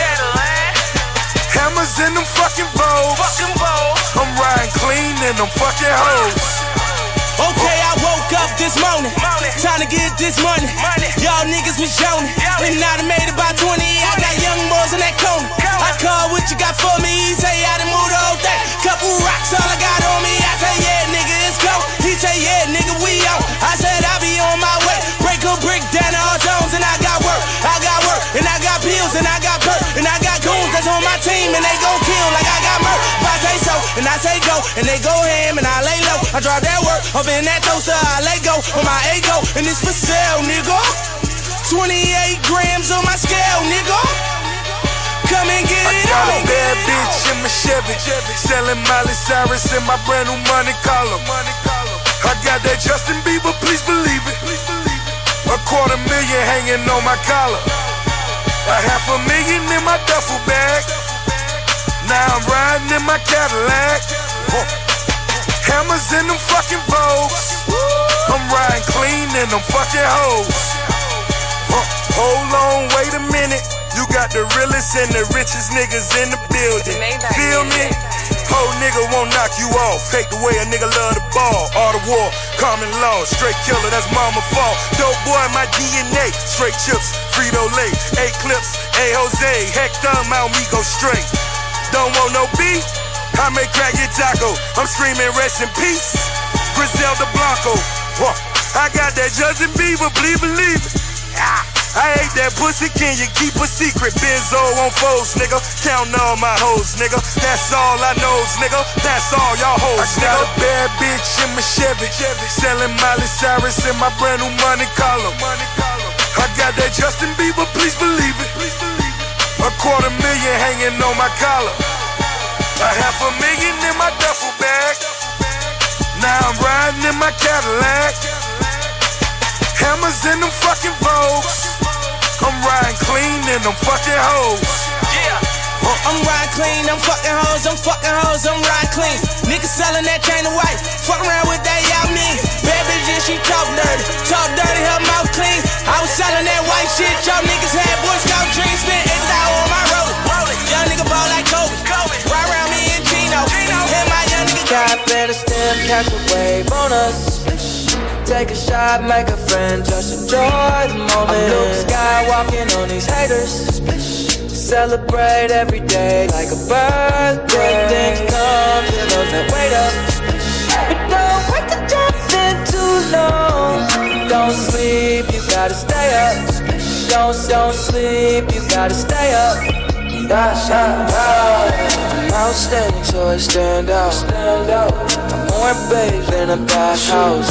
Hammers in them fucking bows. I'm riding clean in them fucking hoes. Okay, I woke up this morning, time to get this money. Y'all niggas was yawning, and I done made about 20. I got young boys in that corner. I call what you got for me. He say I done moved the whole thing. Couple rocks, all I got on me. I say yeah, nigga, it's go. He say yeah, nigga, we out. I said I be on my way. Break a brick down to all zones, and I got work. I got work, and I got pills, and I got perk, and I got goons that's on my team, and they gon' kill like I got murk. I and I say go, and they go ham, and I lay low. I drop that work up in that toaster, I let go on my ego, and it's for sale, nigga. 28 grams on my scale, nigga. Come and get it Got a bad bitch in my Chevy. Selling Miley Cyrus in my brand new money column. I got that Justin Bieber, please believe it. A quarter million hanging on my collar. A half a million in my duffel bag. Now I'm riding in my Cadillac. Hammers in them fucking Vogues. I'm riding clean in them fucking hoes. Hold on, wait a minute. You got the realest and the richest niggas in the building. Feel me? Whole nigga won't knock you off. Take the way a nigga love the ball. All the war, common law. Straight killer, that's mama fault. Dope boy, my DNA. Straight chips, Frito Lay. A clips, A Jose. Hector, Mount me go straight. Don't want no beef? I may crack your taco. I'm screaming rest in peace. Griselda Blanco. Huh. I got that Justin Bieber, believe, believe it. Ah. I hate that pussy, can you keep a secret? Benzo on foes, nigga. Counting all my hoes, nigga. That's all I knows, nigga. That's all y'all hoes, I got a bad bitch in my Chevy. Selling Miley Cyrus in my brand new money column. I got that Justin Bieber, please believe it. A quarter million hanging on my collar. A half a million in my duffel bag. Now I'm riding in my Cadillac. Hammers in them fucking Vogues. I'm riding clean in them fucking hoes. Yeah. Uh, I'm riding clean, I'm fucking hoes, I'm fucking hoes, I'm riding clean. Niggas selling that chain of white, fuck around with that y'all mean. Bad bitch and she talk dirty, talk dirty, her mouth clean. I was selling that white shit, y'all niggas had Boy Scout dreams, spent nigga ball like Kobe, ride around me and Gino, and my young nigga. Cap and a stem, catch a wave on us. Take a shot, make a friend, just enjoy the moment. I'm Luke Skywalking on these haters. Celebrate every day like a birthday. Things come to those that wait up. But don't wait to jump in too long. Don't sleep, you gotta stay up. Don't, don't sleep, you gotta stay up. I'm outstanding, so I stand out. Stand. I'm more babes than a bathhouse.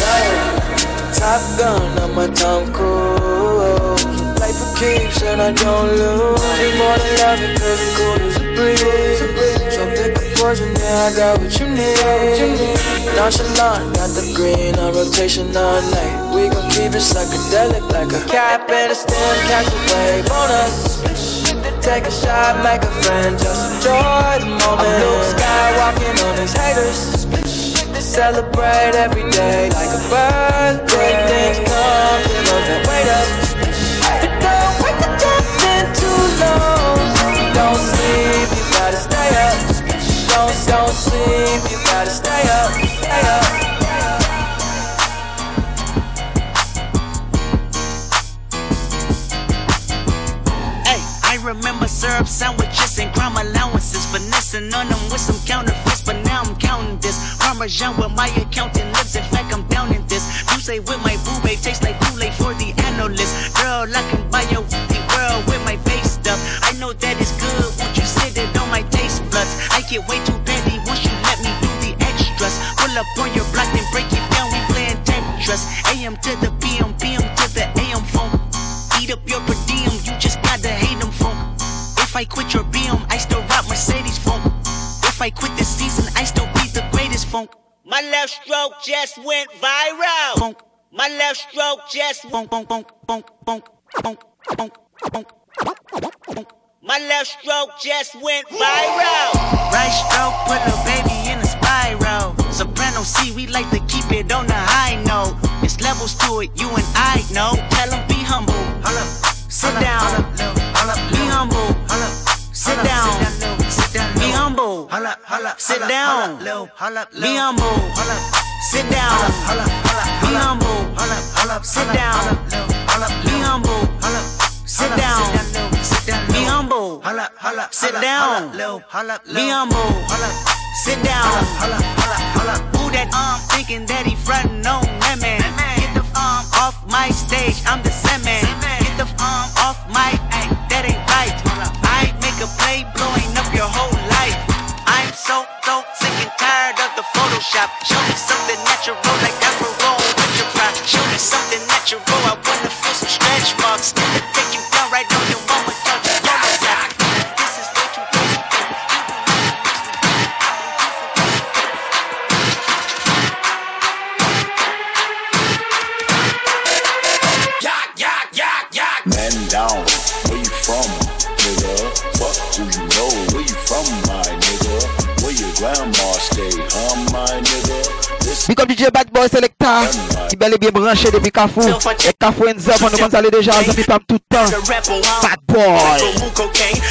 Top gun on my Tom Cruise. Play for keeps and I don't lose. You more than love cause it's cool as a breeze. So pick a poison, yeah, I got what you need. Nonchalant, got the green on rotation all night. We gon' keep it psychedelic like a cap and a stem, catch a wave on us. Take a shot, make a friend, just enjoy the moment. I'm Luke Skywalking on these haters. Celebrate every day like a birthday. Things come to those that wait up. But don't wait to jump in too long. Don't sleep, you gotta stay up. Don't, don't sleep, you gotta stay remember syrup sandwiches and crime allowances. Finessing on them with some counterfeits, but now I'm counting this. Parmesan with my accountant lips, in fact, I'm down in this. You say with my boo babe, tastes like Kool Aid for the analyst. Girl, I can buy your world with my base stuff. I know that it's good, won't you sit it on my taste buds? I get way too petty once you let me do the extras. Pull up on your block and break it down, we playing Tetris. AM to the just went viral. Funk. My left stroke just Funk, funk, funk, funk, funk, funk, funk, funk, funk. My left stroke just went viral. Right stroke put a baby in a spiral. Soprano C, we like to keep it on the high note. It's levels to it, you and I know. Tell 'em be humble. Sit down. Be humble. Sit down. Be humble. Sit down. Be humble. Sit down. Be humble. Sit down. Be humble. Sit down. Be humble. Sit down. Be humble. Sit down. Who that um thinking that he frontin' on man? Get the um off my stage, I'm the semen. Get the um off my ay, that ain't right. I make a play blowing up your whole life. I'm so so sick and tired of Photoshop. Show me something natural like Afro with your pride. Show me something natural. I wanna feel some stretch marks. Take you down right on your Big up DJ Bad Boy Selecta Qui bel et bien branché depuis Cafou Et Cafou ends up, on nous conseille déjà Zapi Pam tout le temps Bad Boy.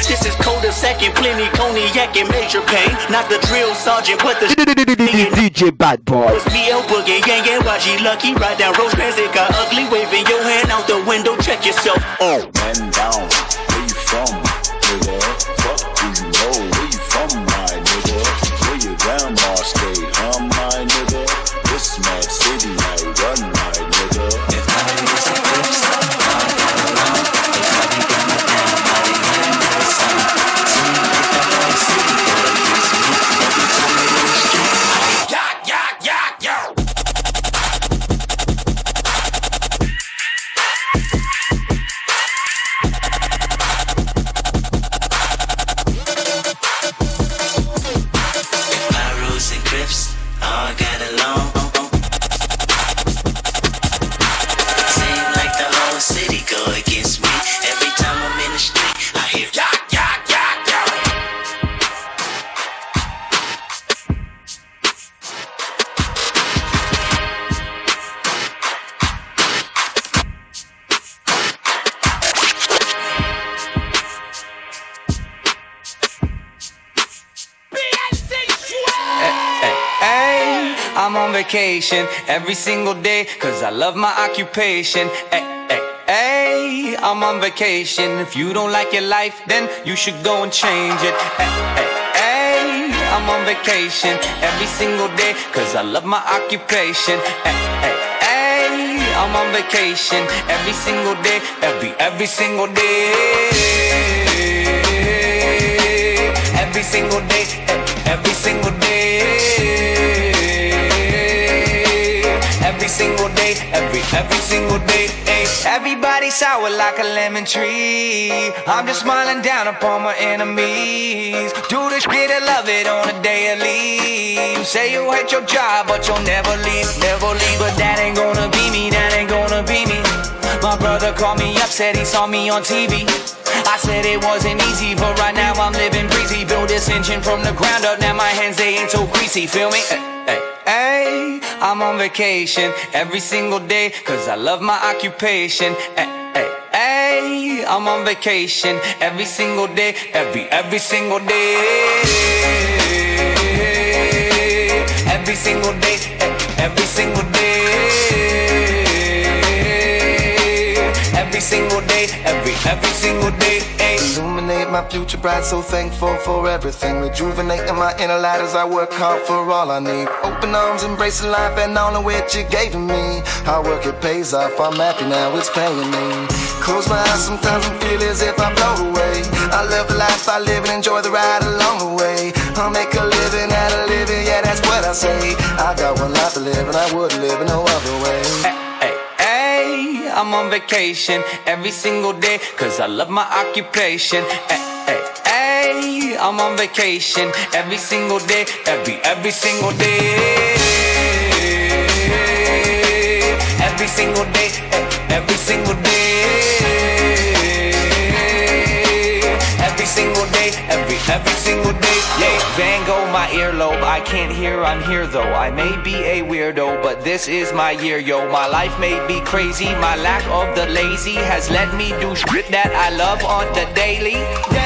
This is cold a second Plenty cognac and major pain. Not the drill sergeant, but the DJ Bad Boy. It's me, El Boogie, Yang Yang, YG Lucky. Ride down Rosecrans, it got ugly. Waving your hand out the window, check yourself. Oh, man down, vacation every single day cause I love my occupation. Hey, I'm on vacation. If you don't like your life, then you should go and change it. Hey, I'm on vacation every single day cause I love my occupation. Hey, I'm on vacation every single day, every, every single day. Every single day, every single day. Every single day, every every single day. eh. Everybody sour like a lemon tree. I'm just smiling down upon my enemies. Do this shit and love it on a daily. Say you hate your job, but you'll never leave, never leave. But that ain't gonna be me, that ain't gonna be me. My brother called me up, said he saw me on TV. I said it wasn't easy, but right now I'm living breezy. Build this engine from the ground up, now my hands they ain't so greasy. Feel me? Hey, I'm on vacation every single day, cause I love my occupation. Hey, hey, hey, I'm on vacation every single day, every, every single day. Every single day, eh, every single day. Every single day, every, every single day. Ay. Illuminate my future bright, so thankful for everything. Rejuvenating my inner light as I work hard for all I need. Open arms, embracing life and all of which you gave to me. Hard work, it pays off. I'm happy now, it's paying me. Close my eyes, sometimes I feel as if I blow away. I love the life I live and enjoy the ride along the way. I'll make a living out of living, yeah, that's what I say. I got one life to live and I would live in no other way. Eh, I'm on vacation every single day, cause I love my occupation. Hey, hey, hey, I'm on vacation every single day, every, every single day. Every single day, eh, every single day. Every single day, every, every single day. Yeah, Van Gogh, my earlobe. I can't hear, I'm here though. I may be a weirdo, but this is my year, yo. My life may be crazy. My lack of the lazy has let me do shit that I love on the daily. Daily,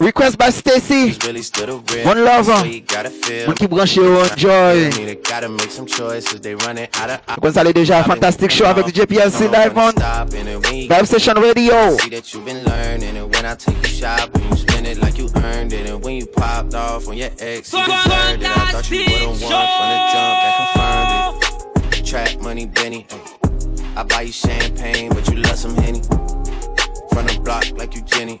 Request by Stacy. One lover. Mon qui branché au Enjoy. Comme ça, déjà Fantastic Show avec DJ PLC Live on Live Session Radio. See that you've been learning, and when I take you shopping, you spend it like you earned it. And when you popped off on your ex, you deserved it. I thought you would've won from the jump, that confirmed it. Trap money, Benny. I buy you champagne, but you love some Henny. From the block like you Jenny.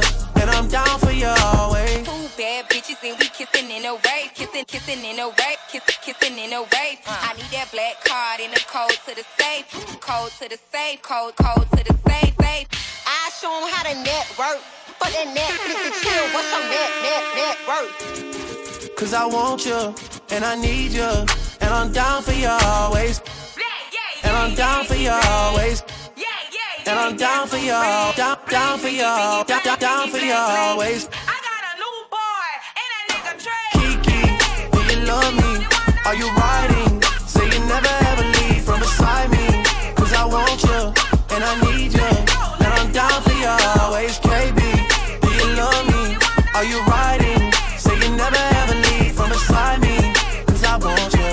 Kissing, kissing in a wave, kissing, kissing in a wave. Uh. I need that black card in the code to the safe, code to the safe, code, code to the safe, safe. I show 'em how to network. But that Netflix and chill, what's your net, net, net worth? Cause I want you and I need you. And I'm down for you always. And I'm down for you always. And I'm down for y'all, down, down for you, down, down, down for y'all always. Are you riding? Say you never ever leave from beside me. Cause I want you and I need you. And I'm down for you always, KB. Do you love me? Are you riding? Say you never ever leave from beside me. Cause I want you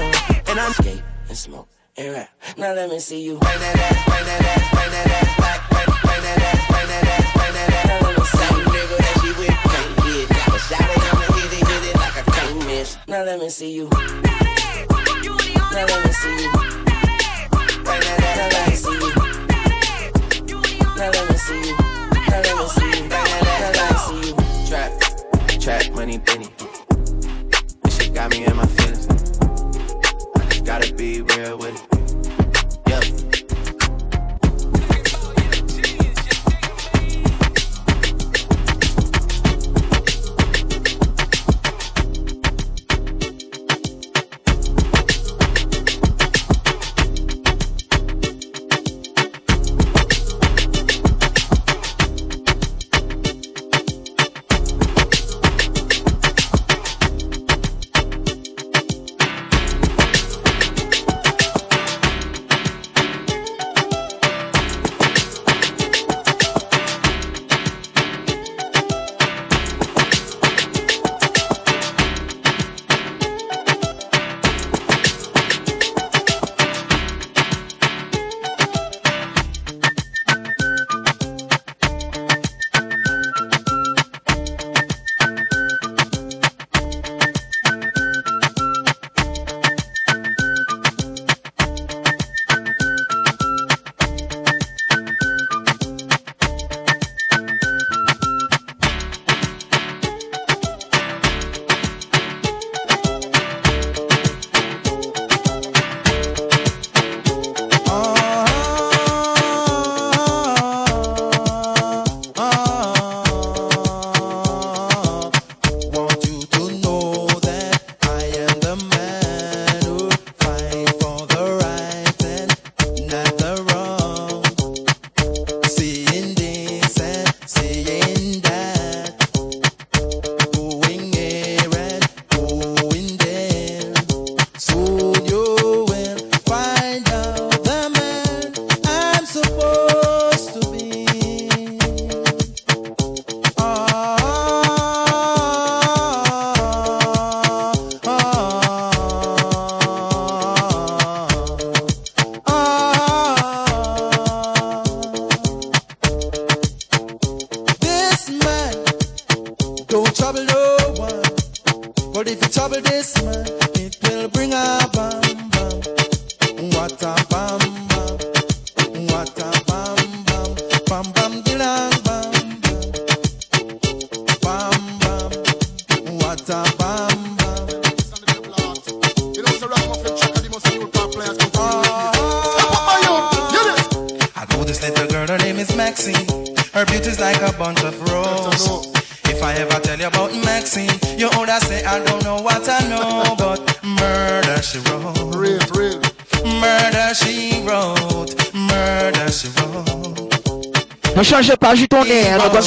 and I'm skate and smoke and rap. Now let me see you bring that ass, bring that ass, bring that ass. Now let me see you I. Now let me see you. Now wanna see you.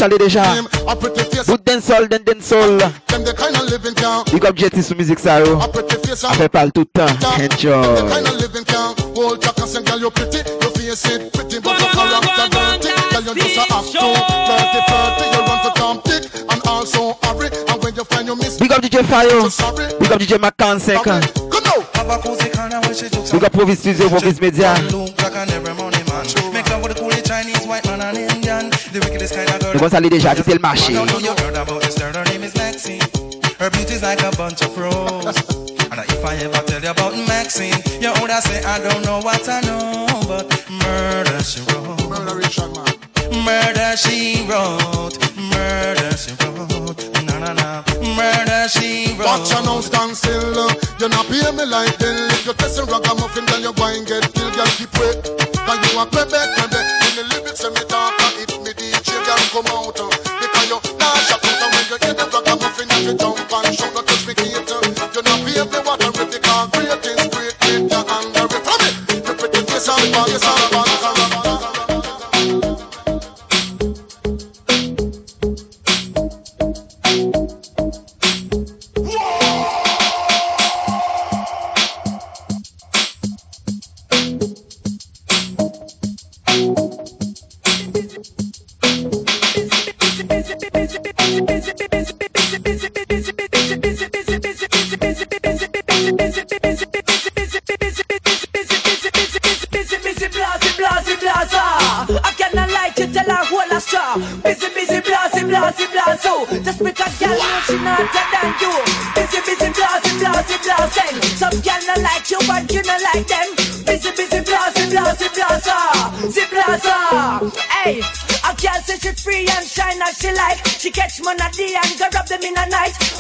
Charlie déjà. Ou dancehall, den dancehall. Big up Jetty sous musique ça oh. yo. On fait tout le temps. Enjoy. Big up DJ Fayo. Big up DJ Macan 50. Big up Provis Studio, Provis Media. Make love with a Chinese white man Indian. The wickedest kind of girl. Nous allons saluer déjà, c'était le marché. I know you heard about this girl, her name is Maxine. Her beauty's like a bunch of roses. and if I ever tell you about Maxine, you would say I don't know what I know, but murder she wrote. Murder she wrote. Murder she wrote. Na na na. Murder she wrote. Watch you now stand still. You not pay me like bill. If you testing ragamuffin, then you go and get killed. Girl, keep wait. Cause you a Quebec, Quebec. When the lyrics when me talk, it me DJ, girl, come out. uh, Because you nah shout out. And when you hear the ragamuffin, you fi jump and shout. Not touch me gate. uh, You not pay me what I'm ready.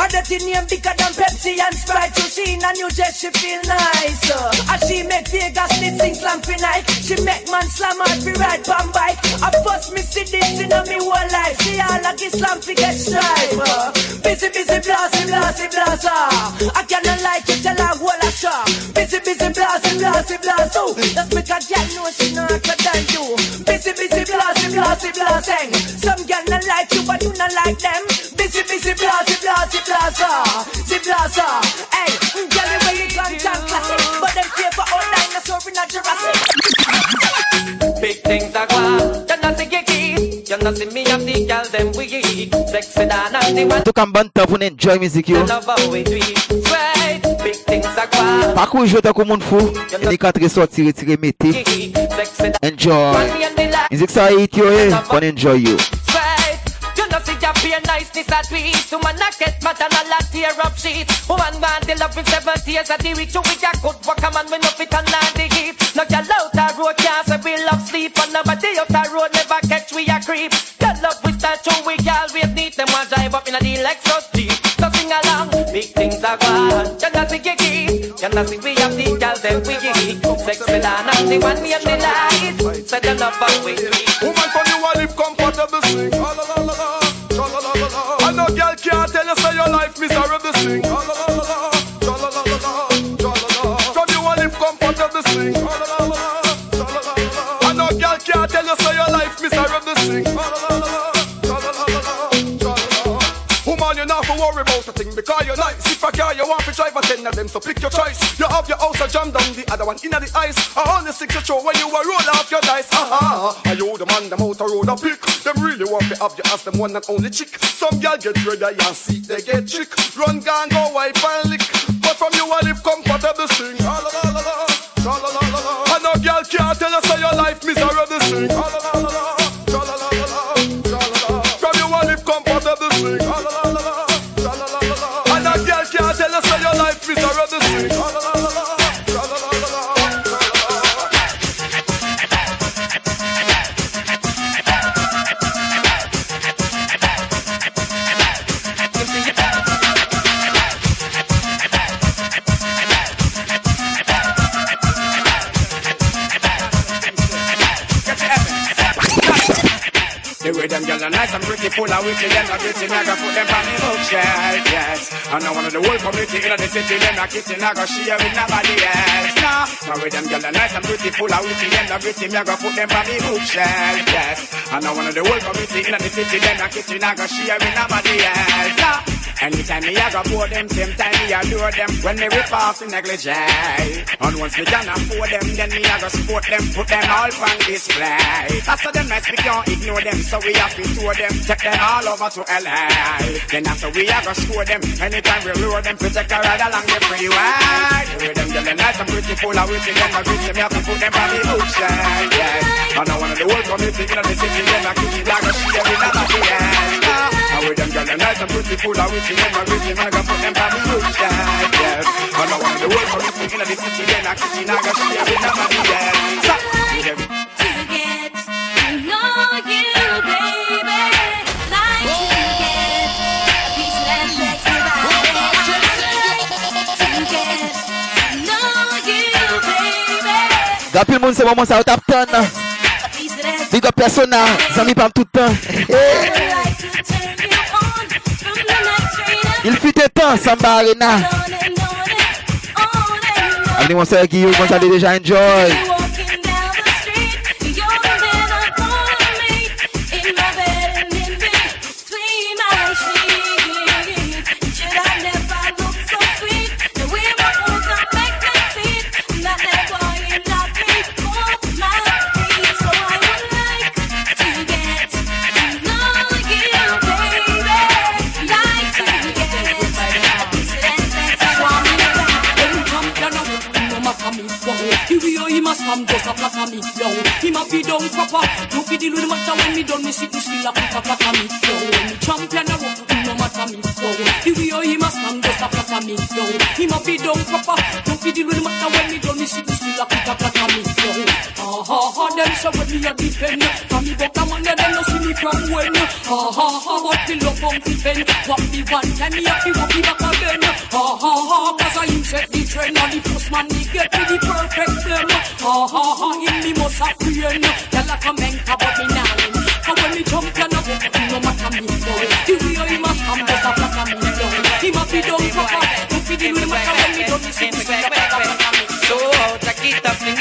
Her dirty name bigger than Pepsi and Sprite. You see in a new dress, she feel nice. Uh, as she make Vegas lit sing slam for night. She make man slam hard fi ride pan bike. I first me see this in a me whole life. See all like Islam fi get stripe. Uh, busy, busy, blasey, blasey, blaza. I cannot like you tell her whole a straw. Busy, busy, blasey, blasey, blazo. That's because girl know she not better than you. Busy, busy, blasey, blasey, blasing. Some girl not like you, but you not like them. Busy, busy, blasey, blasey, blaza. See blaza. Hey, girl, the way you gun down classic, but them fear for all dinosaur in a Jurassic. Big things are gone. You not see your keys. You not see me and the girl them we eat. Sexy than and the one Tout comme bon pour enjoy musique yo. love how we do it. Sweet. Big things are gone. Pas qu'on joue tant qu'on fou. Les quatre sortir retirer mettez. Enjoy. One and the light. Ça hit yo eh. Qu'on enjoy yo. You know see your pure niceness at tweet. Woman a get mad and a lot tear up sheet. Woman want the love in seven tears at the week. You with your good work a man we know fit and land the heat. No girl out the road can't say we love sleep. And nobody out the road never catch we a creep. Girl love we start show we always need them one drive up in a the Lexus Jeep. So sing along, big things are gone. You know see your keys. You know see we have the girl them we geek. Sexy than and the one me and the light. Say them love we do it. Woman for you a live comfortable sing. La, la, la. La, life miserable sing. La. From you a live comfortable sing. La. I girl can't tell you say your life miserable sing. Woman, you not for worry about a thing. If a car you want to drive a ten of them, so pick your choice. You have your house a jam down, the other one inna the ice. I only six you throw when you a roll off your dice. Aha, are you the man them out a road a pick? Them really want to have you as them one and only chick. Some girl get ready and see they get chick. Run gun go wipe and lick. But from you a live comfortable sing. Ah, la, la, la, la. Sha, la, la, la, la. And no girl can't tell you say your life miserable sing. Ah, la, la, la, la. La, la, la, la. La, la. From you a live comfortable sing. Ah, la, la, la, girls are nice and pretty, full of witty, them are pretty, I go put them on the bookshelf, yes. And now one of the whole community in the city, them are kitchen, I go share with nobody else. Nah, the way them girls nice and pretty, full of witty, them are pretty, I go put them on the bookshelf, yes. And now one of the whole community in the city, them are kitchen, I go share with nobody else. Nah. Anytime me I go pour them, same time me adore them. When me rip off the negligee And once me can afford them, then me I go support them Put them all on display. How them nice, we can't ignore them So we have to tour them, take them all over to LA Then after we I go score them Anytime we lure them, protect a ride along the freeway. The way them girls nice and pretty, full of witty Them a gritty, me have to put them on the bookshelf, yes And I of the whole community in the city Them a kitty like a shit, we never be Now with them girls nice and pretty, full of witty Them a gritty, man, I go put them on the bookshelf, yes And I one of the whole community in the city Them a kitty like a shit, we never be else So, with them. Gapil moun se maman sa ou tap ton Big up persona Zami pam toutan Il fut temps Samba Arena. Avenue Monsieur Guillaume, vous allez déjà enjoy. Come just a flat me, yo. He must be done proper. Look at the little matter when me done, me sit me still a put a flat me, yo. Me champion a rock, no matter me, yo. The way he must come just a flat me, yo. He must be done proper. Look at the little matter when me done, me sit me still a put a flat me, yo. Ah ha ha, them say when me a defend. From me buck a man, they no see me from when. Ah ha ha, what the love on the pen. What me one time me have to walk me back again. Ah ha ha, cause I him set the trend. And the first man he get to the perfect them. Ah ha ha, in me must have pain. Tell a and cover me now. And when me jump and I walk, no matter me go. The way he must come, just a flat me go. He must be done proper. Look at the no matter when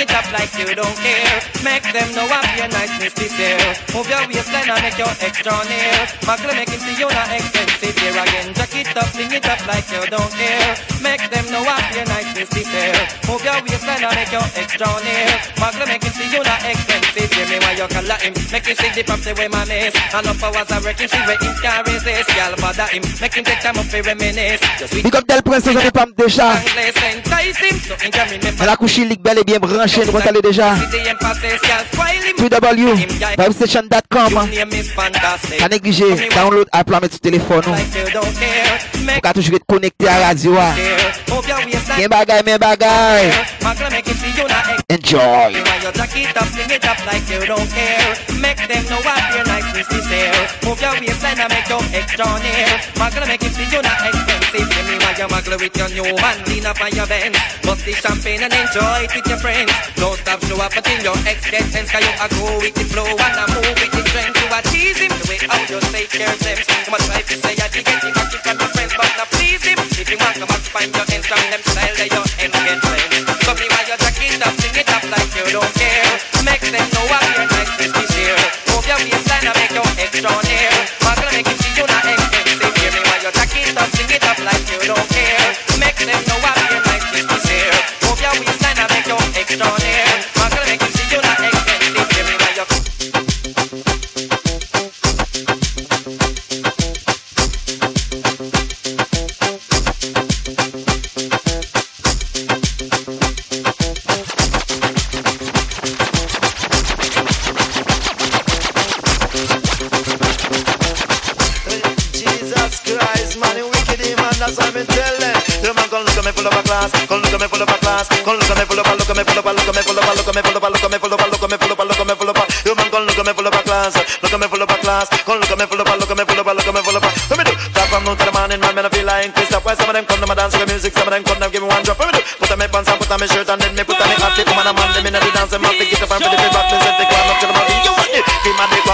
it up, fling it up like you don't care. Make them know I'm your niceness this year. Move your waistline and make your extra near. Muggle make him see you not expensive here again. Jack it up, fling it up like you don't care. Make them know I'm your niceness this year. Move your waistline and make your extra near. Muggle make him see you not expensive. Hear me while you call him. Make him see the pump the way my miss. And up hours I reckon see where him can resist. Y'all bother him. Make him take time up for reminisce. Just Big up Del Prince, Zami pam déjà Anglais entice him. So him can remember. Mais la couche ligue bel et bien branchée, nous allez déjà www.vibestation.com Pas négliger, download app la sur téléphone nous. Pour qu'à toujours être connecté à la radio. ah. Enjoy. Like you. Give me with your new lean up on your. Bust the champagne and enjoy it with your friends. Don't stop, show up until your ex get tense. Cause you a go with the flow and a move with the trend. You a tease him the way how you take care of them. You must try to say I did get him back in front of friends, but not please him. If you want to find your ends from them style that your ends get friends. So me while you jack it up, sing it up like you don't care. Make them know what your niceness is here. Move your waistline and make your extra near. Muggle make it see you not expensive. Hear me while you jack it up, sing it up like you don't care. Make them know what me class. Come look at me full a look at me full a look at me full a. Let me do. Top from noon to the morning, man, man, I feel like Christoph. Why some of them come to my dance with music, some of them come to give me one drop. Let me do. Put on my pants and put on my shirt and then me put on my hat. Come on, man, them in the dance, them have to get up and pretty back. Me set the clown up to the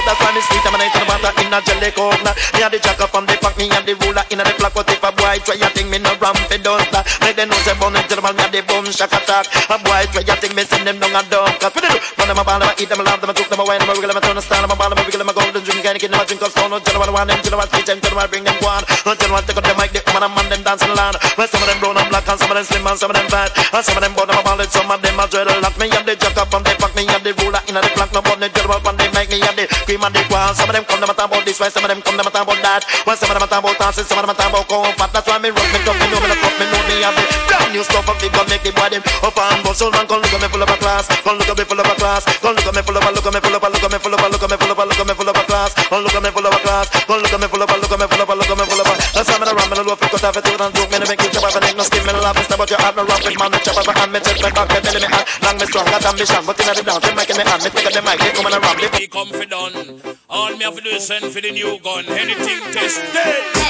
that's why me sweet. I'm a night to the water in a jelly coke. Me and the jacker from the pack, me and the ruler in a the flock. But if a boy try a thing, me no ramp it don't. Make them know say into the man, me and the bum shock attack. A boy try a thing, me send them down a dump. Cause we do. Run them a ball, a eat them, a laugh them, a took them, a wine them, a wiggle them, a turn a star, them a ball, them a wiggle them, a golden drink, any kid them a drink of stone. No what I want them, what teach them, them bring them one. No what take out the mic, the woman and man them dancing land. Well, some of them brown and black, and some of them slim, and some of them fat, and some of them bottom a ball, some of them a dreadlock. Me and the jacker from the pack, me and the ruler in the plank, no button, tell them what they make me and the cream and the qual. Some of them come them talk about this way, some of them come them talk about that. Well, some of them talk about dancing, some of them talk about comfort. That's why me rock me talk, me know me look up, me know me have the brand new stuff of the gun, make the body up and bust. Soul man, come look at me full of a class, come look at me full of a class, come look at me full of a, look at me full of a, look at me full of a, look at me full of a, look at me full of a class, come look at me full of a class, come look at me full of a, look at me full of a, look at me full of a. That's why me the ram, me the loaf, cut off it, cut and joke, me the make you chop off, and ain't no skin, me the laugh, but you have me rock with man, me chop off, and me take me back, me belly me hand, long me strong, got ambition, but inna the dance, they making me hand, me take the mic, they come and ram, they be confident. All me have to do is send for the new gun. Anything tested.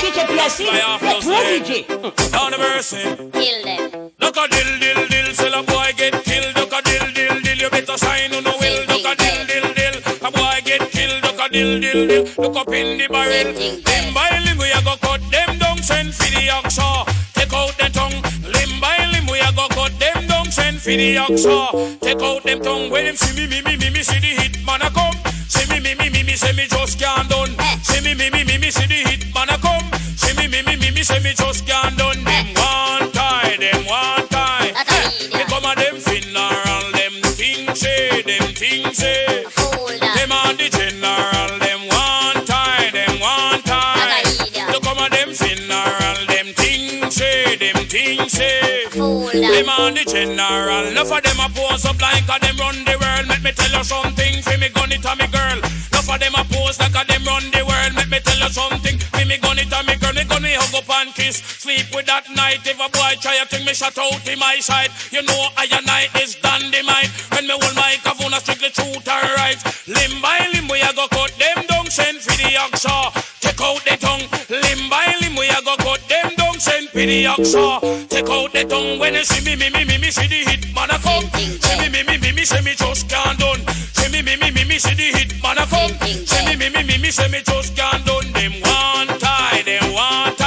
DJ PSC, let's roll DJ. Down the mercy. Kill them. Look a dill dill dill, till a boy get killed. Look a dill dill dill, you better sign on the will. Look a dill dill dill, a boy get killed. Look a dill dill dill, look up in the barrel. Limb by limb we a go cut them down, send for the oxa. Take out the tongue. Limb by limb we a go cut them down, send for the oxa. Take out them tongue. When them see me, me, me, me, me, see the hit man a come. See me, me, me, me, me, say me just can't done. See me, me, me, me, me, see the hit man a come. See me, me, me, me, me, say me just can't done. Them one tie, them one tie. They come a them funeral, them things say, them things say. Them say. Them on the general, enough of them a pose up like a them run the world. Let me tell you something, fi me gun it a me girl. Enough of them a pose like a them run the world. Let me tell you something, fi me gun it a me girl. Me gun me hug up and kiss, sleep with that night. If a boy try a thing, me shut out in my side. You know I and I is dynamite. When me hold my kavuna strictly truth and right. Limb by limb we a go cut them down, send for the oxa. Down, send the oxa. Take out the tongue when you see me, me, me, me, me, see the hit man a come. See me, me, me, me, me, say me just can't done. See me, me, me, me, me, see the hit man a come. See me, me, me, me, me, say me just can't done. Them one tie, them one tie.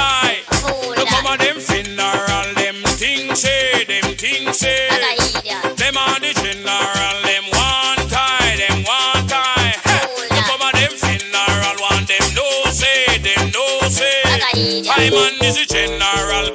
Hyman is a general.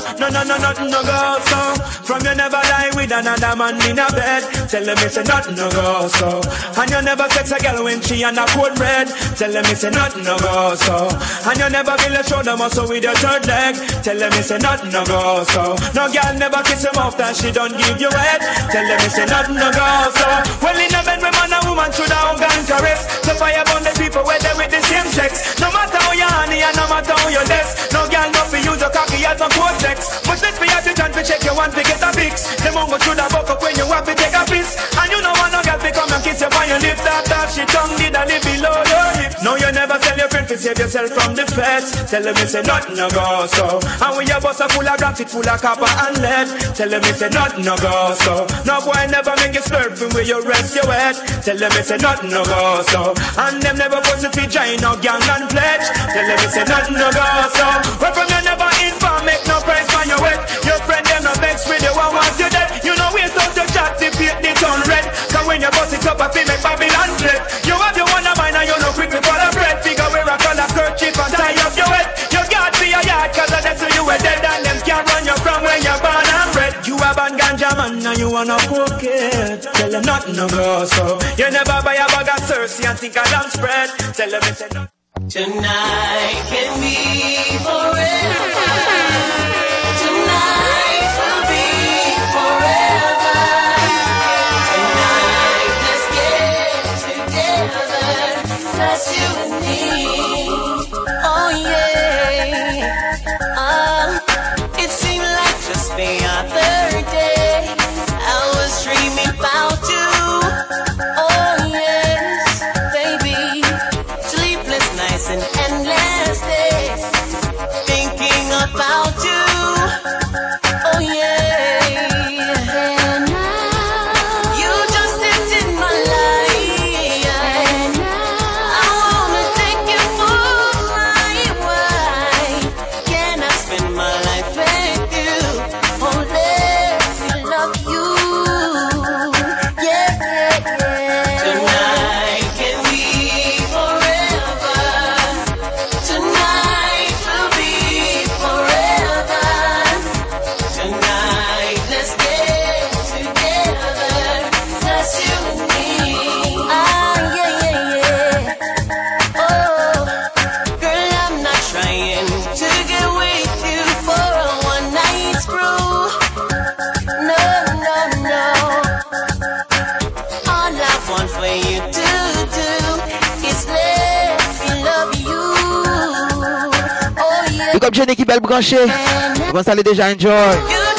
say. no, man is the general. From you never with another man in a bed. Tell them it's a nothing no go so. And you never sex a girl when she and a cold red. Tell them it's a nothing no go so. And you never build a shoulder muscle with your third leg. Tell them it's a nothing no go so. No girl never kiss him off that she don't give you head. Tell them it's a nothing no go so. Well in a bed, when man and woman should have and caress. So fire burn the people where they with the same sex. No matter how you honey and no matter how you desk. No girl no fi use your cocky as a cortex. But let's be at the time to check your one to get a fix. The mongo should have buck up when you want to take a piss. And you know want no girl to come and kiss you on your lips. That that she tongue did a live below your hips. No, you never tell your friend to save yourself from the feds. Tell them it's a nothing no go so. And when your bus are full of rocks, it full of copper and lead. Tell them it's a nothing no go so. No boy never make you slurping where you rest your head. Tell them it's a nothing no go so. And them never put the feet join no gang and pledge. Tell them it's a nothing no go so. From you never inform, make no price for your wet. Your friend them no vex with you, one once you dead. You turn red. Cause when you bust it up, I feel make Babylon flip. You have your one of mine and you know quick before the bread. Figure wear a color kerchief and tie up your head. You got be a yard cause of that's who you were dead and them can't run you from where you're born and bred. You have a ganja man and you wanna cook it. Tell them nothing no go so. You never buy a bag of Cersei and think I don't spread. Tell them it's nothing. Tonight can be forever. Yeah. Big up Jenny qui belle branchée. Comment ça allait déjà enjoy?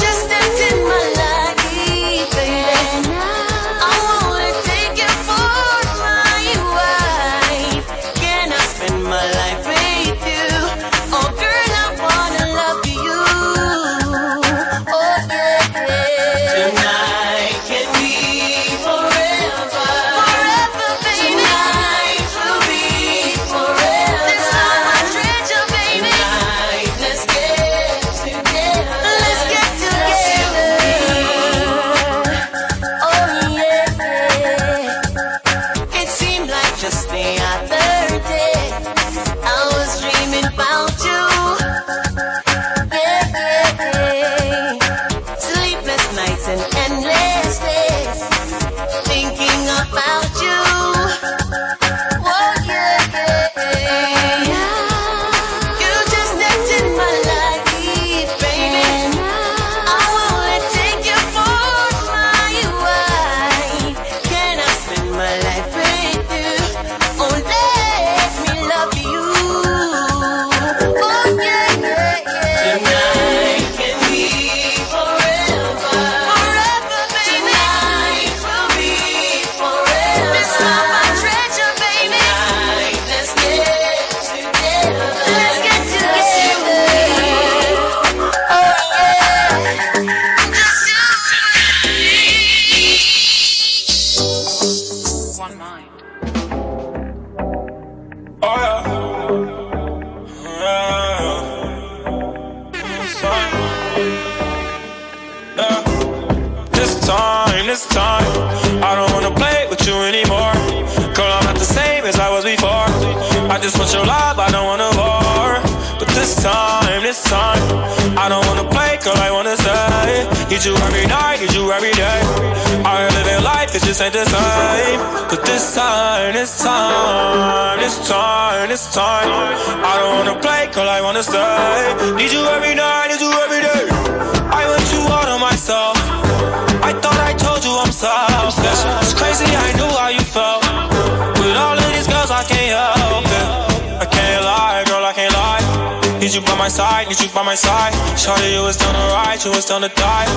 Side, need you by my side. Shawty, you was down to ride, you was down to die.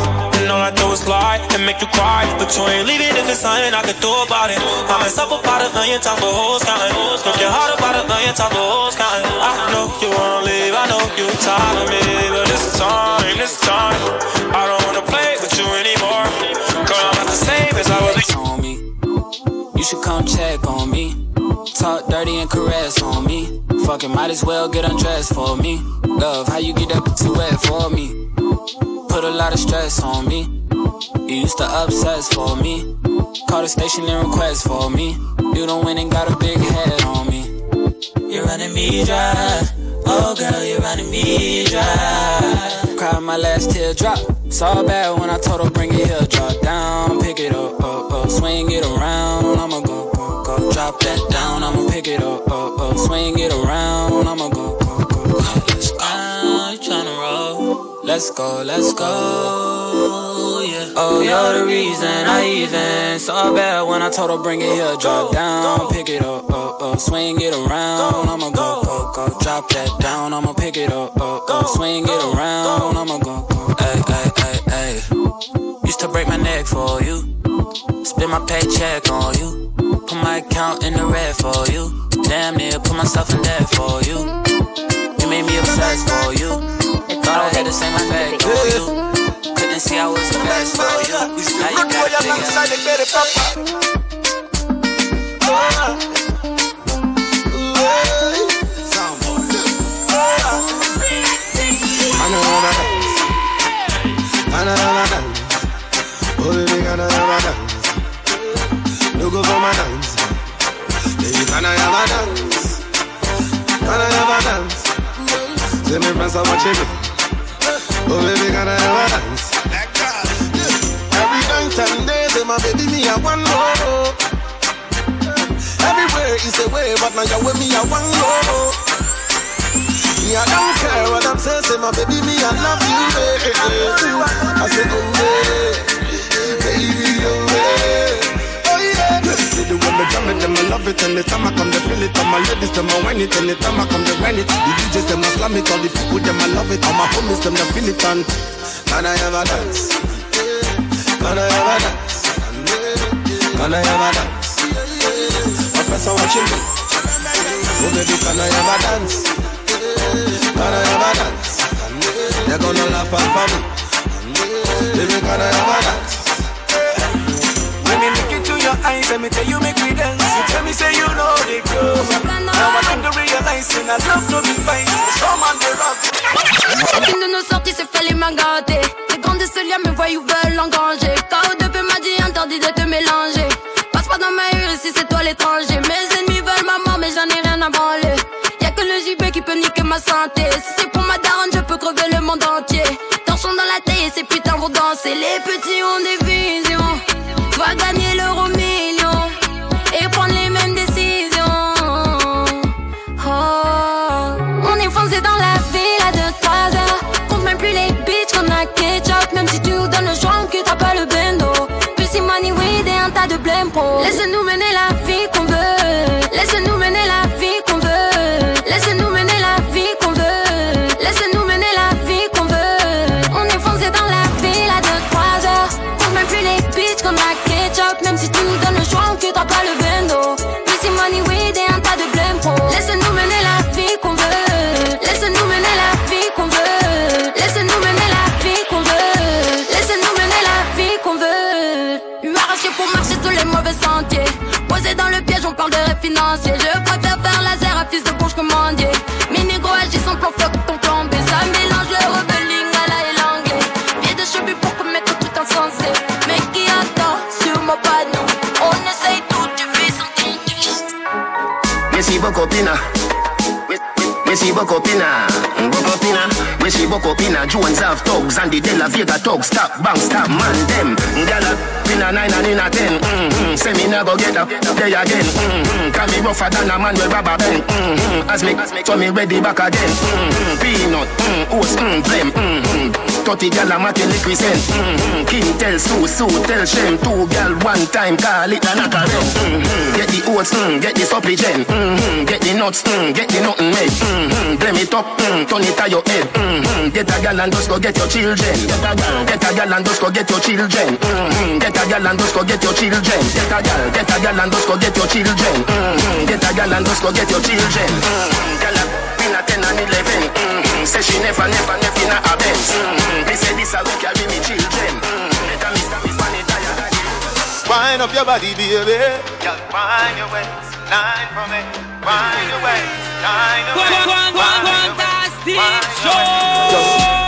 And all I do is lie and make you cry. But you ain't leaving if it's something I can do about it. I myself about a million times for hoes counting. Broke your heart about a million times for hoes counting. I know you wanna leave, I know you tired of me. But this time, this time, I don't wanna play with you anymore. Girl, I'm not the same as I was. on me. You should come check on me. Talk dirty and caress on me. Fucking might as well get undressed for me. Love, how you get that too wet for me? Put a lot of stress on me. You used to obsess for me. Call the station and request for me. You don't win and got a big head on me. You're running me dry. Oh girl, you're running me dry. Cried my last teardrop. Saw bad when I told her bring it here. Drop down, pick it up, up, up, swing it around. I'ma go. Drop that down, I'ma pick it up, up, up, swing it around. I'ma go, go, go. Let's go. You tryna roll? Let's go, let's go. Yeah. Oh, you're the reason I even saw bad when I told her bring it here. Drop down, pick it up, up, up, swing it around. I'ma go, go, go. Drop that down, I'ma pick it up, up, up, swing it around. I'ma go, go. Ay, ay, ay, ay. Used to break my neck for you. Spend my paycheck on you. Put my account in the red for you. Damn near put myself in debt for you. You made me obsessed for you. Thought I had the same effect for you. Couldn't see I was the best for you. Now you got figure. Another dance. Oh, go for my dance. Baby, can I have a dance? Can I have a dance? Say me friends are watching me. Oh, baby, can I have a dance? Every night and day, say my baby, me I want more. Everywhere is a way, but now you're with me, I want more. Me, I don't care what I'm saying, say my baby, me, I love you, baby. I say, oh, yeah, baby, The way me drum it, them I love it Anytime I come, they feel it All my ladies, them I whine it Anytime I come, they whine it The DJs, them I slam it All the people, them I love it All my homies, them they feel it And can I ever dance? Can I ever dance? Can I ever dance? Are watching me Oh baby, can I ever dance? Can I ever dance? They're gonna laugh at me Baby, can I ever dance? When me make me say you know the I come I. Chacune de nos sorties les mains gâtées. Les grands de ce lien me voient ou veulent engranger. KO2P m'a dit interdit de te mélanger. Passe pas dans ma rue ici c'est toi l'étranger. Mes ennemis veulent ma mort mais j'en ai rien à branler. Y'a que le JB qui peut niquer ma santé. Si c'est pour ma daronne, je peux crever le monde entier. Torchons dans la taille et ces putains vont danser. Les petits ont des visions. Va gagner tas de blême pro. Inna. We, see inna. Mm, Buck. We see inna. Jones have thugs and the De Vega thugs. Stop, bang, stop, man them. Gyal up inna nine and inna ten. Mm-hmm. Say me go get up there again. Mm-hmm. Can me rougher than a man with rubber band. Mm-hmm. As me, so me ready back again. Mm-hmm. Peanut, mm, oats, mm, blem. Mm-hmm. 30 gal a matin liquid send. Mm-hmm. King tell Sue, Sue tell Shem. Two gal one time call it a knock a. Mm-hmm. Get the oats, mm, get the supply gen. Mm-hmm, get the nuts, mm, get the nothing made. Mm-hmm, blame it up, mm, turn it to your head. Mm-hmm, get a gal and just go get your children. Get a gal, get a gal and just go get your children. Mm-hmm, get a gal and just go get your children. Get a gal, get a gal and just go get your children. Mm-hmm, get a gal and just go get your children. Mm-hmm, gal been a ten and eleven. Mm-hmm, say she never, never, never in a Benz. Mm-hmm, Mm. me say this a week carry me children. Better miss, miss, money, tired again. Wind up your body, baby. Just wind your waist, line for me. Wind your waist, line your waist. Fantastic Nobody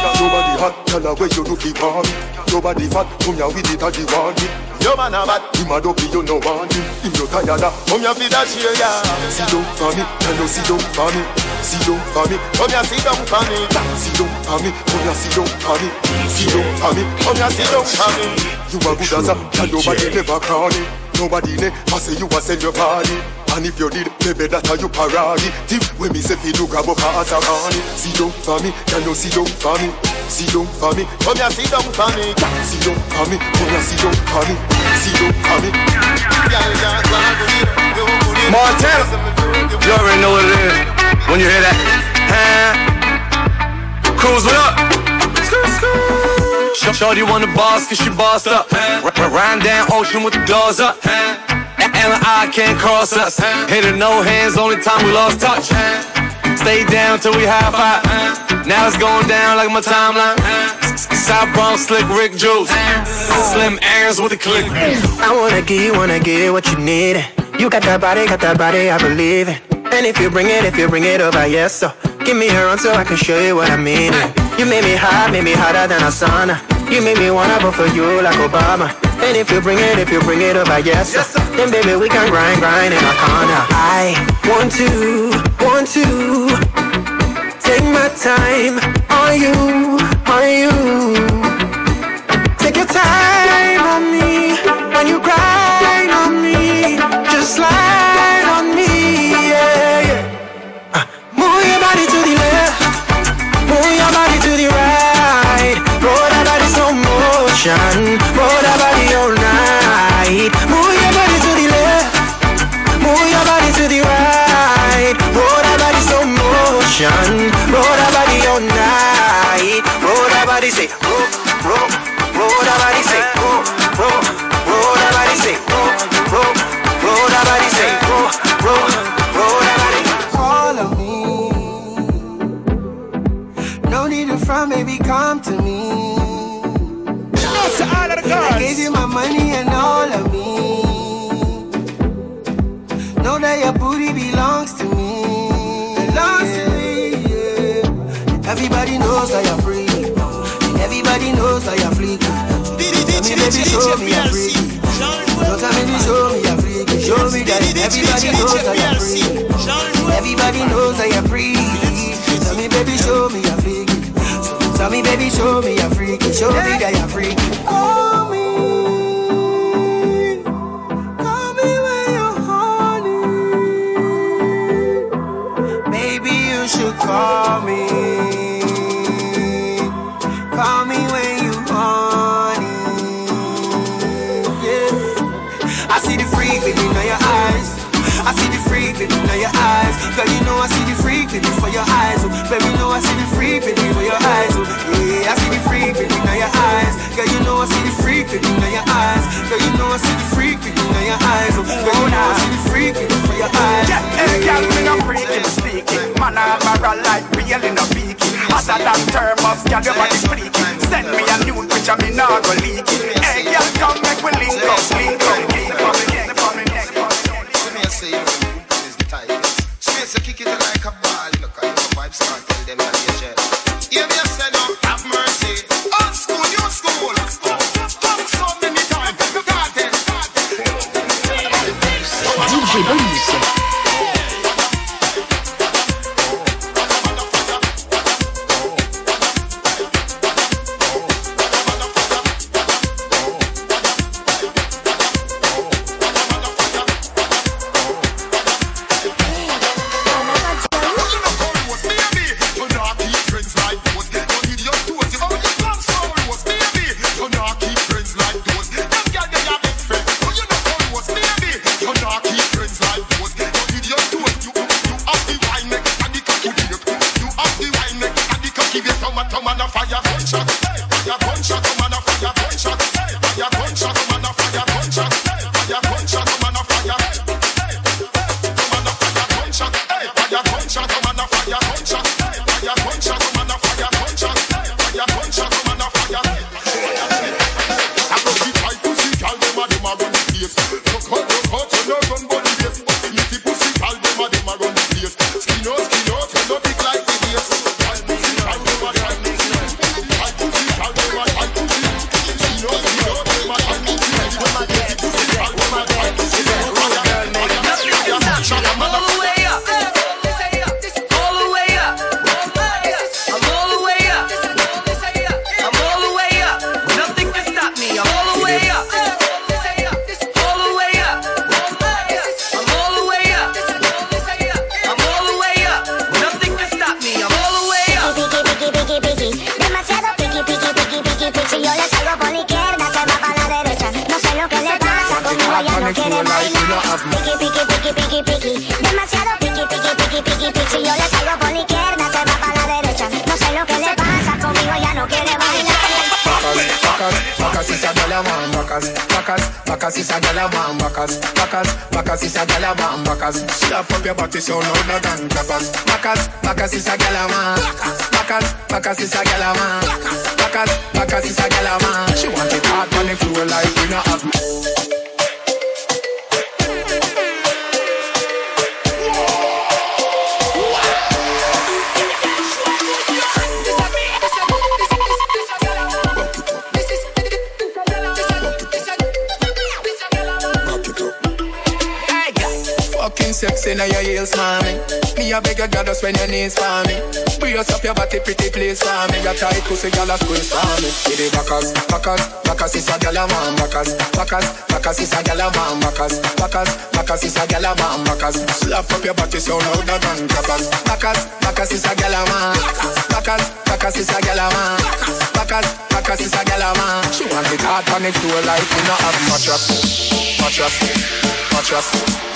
hot, her where you do fi want Nobody fat, come here with it at the want it. Your man a bad, him a dopey, you no want him. Him no tired of, come here fi that share ya. Sit down for me, tell her sit down for me. Sit down for me, come here sit down for me. Sit down for me, come here sit down for me. Sit down for me, come here sit down for me. You a good as a, and nobody never cranny. Nobody ne, I say you a sell your body. And if you did, maybe that are you parody. Tip when me say fi do grab up a honey. Sit down for me, can you sit down for me? Sit down for me, come here sit down for me. Sit down for me, come here sit down for me. Sit down for me. Montana, you already know what it is when you hear that. Huh? Cruise, what up? Sh- Shorty want the boss cause she bossed up. R- r- down ocean with the doors up. And I can't cross us. Hit her no hands, only time we lost touch. Stay down till we high five. Now it's going down like my timeline. South Bronx, slick Rick Juice. Slim Aaron's with the click. I wanna you, wanna give what you need. You got that body, got that body, I believe it. And if you bring it, if you bring it over, yes, so give me her on so I can show you what I mean. You made me hot, made me hotter than a sauna. You made me wanna vote for you like Obama. And if you bring it, if you bring it over, yes, sir. Then baby, we can grind, grind in our corner. I want to, want to take my time on you, on you. Take your time on me when you grind on me. Just slide knows that you're free. And everybody knows that you're freaky. Tell me, baby, show me you're freaky. Don't tell me show me you're freaky. Show me that everybody knows that you're free. Everybody knows that you're free. Tell me, baby, show me you're freaky. Tell me, baby, show me you're freaky. Show me that you're freaky. Call me. Call me I see the freak baby for your eyes. Oh, yeah, I see the freak baby in your eyes. Girl, you know I see the freak baby in your eyes. Girl, you know I see the freak baby in your eyes. Oh, girl, you know I see the freak baby for your eyes. Yeah, hey, girl, me no freaky, me sneaky. Man, I'm a like real in a beaky. Hotter than thermos, girl, your body's freaky. Send me a nude picture, me nah go leak it. Hey, girl, come make we link up, link up, link up, link up, link up. Space you kick it like a ball, you know, cause you know vibes can't tell them that you're jet. Hear gala want backers, backers, backers is a gala want backers, backers, backers is a gyal a man. backers. Slap up your body so louder than clappers. Backers, backers is a gala want. Backers, backers is a gala want. Backers, backers is a gyal a man. She want it hard on the floor like we not have. Sexy now your heels, mommy. Me a beg you, girl, just when your knees for me. Brace up your body, pretty please for me. Your tight pussy, girl, a squeeze for me. Give it backers, backers, backers is a girl a man, backers, backers, backers is a girl a man, backers, backers, backers is a girl a man, backers. Slap up your body so louder than clappers. Backers, backers is a girl a man, backers, backers is a girl a man, backers, backers is a girl a man. She want it hard on the floor like we not have mattress, mattress, mattress,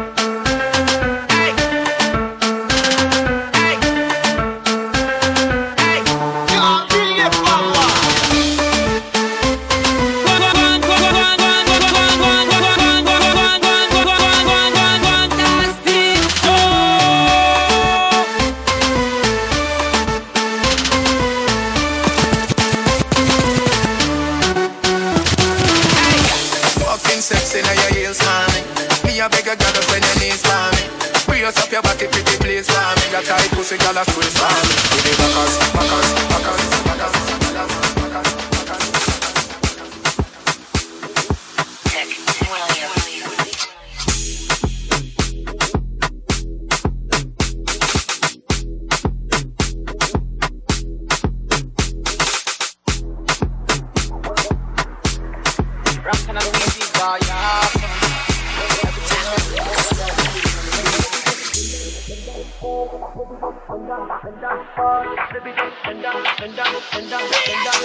A beg a girl to send your knees for me. Brace up your body, pretty please for me. Your tight pussy, girl, a squeeze for me. Backers, backers, backers, backers, backers, and down, and down, and down.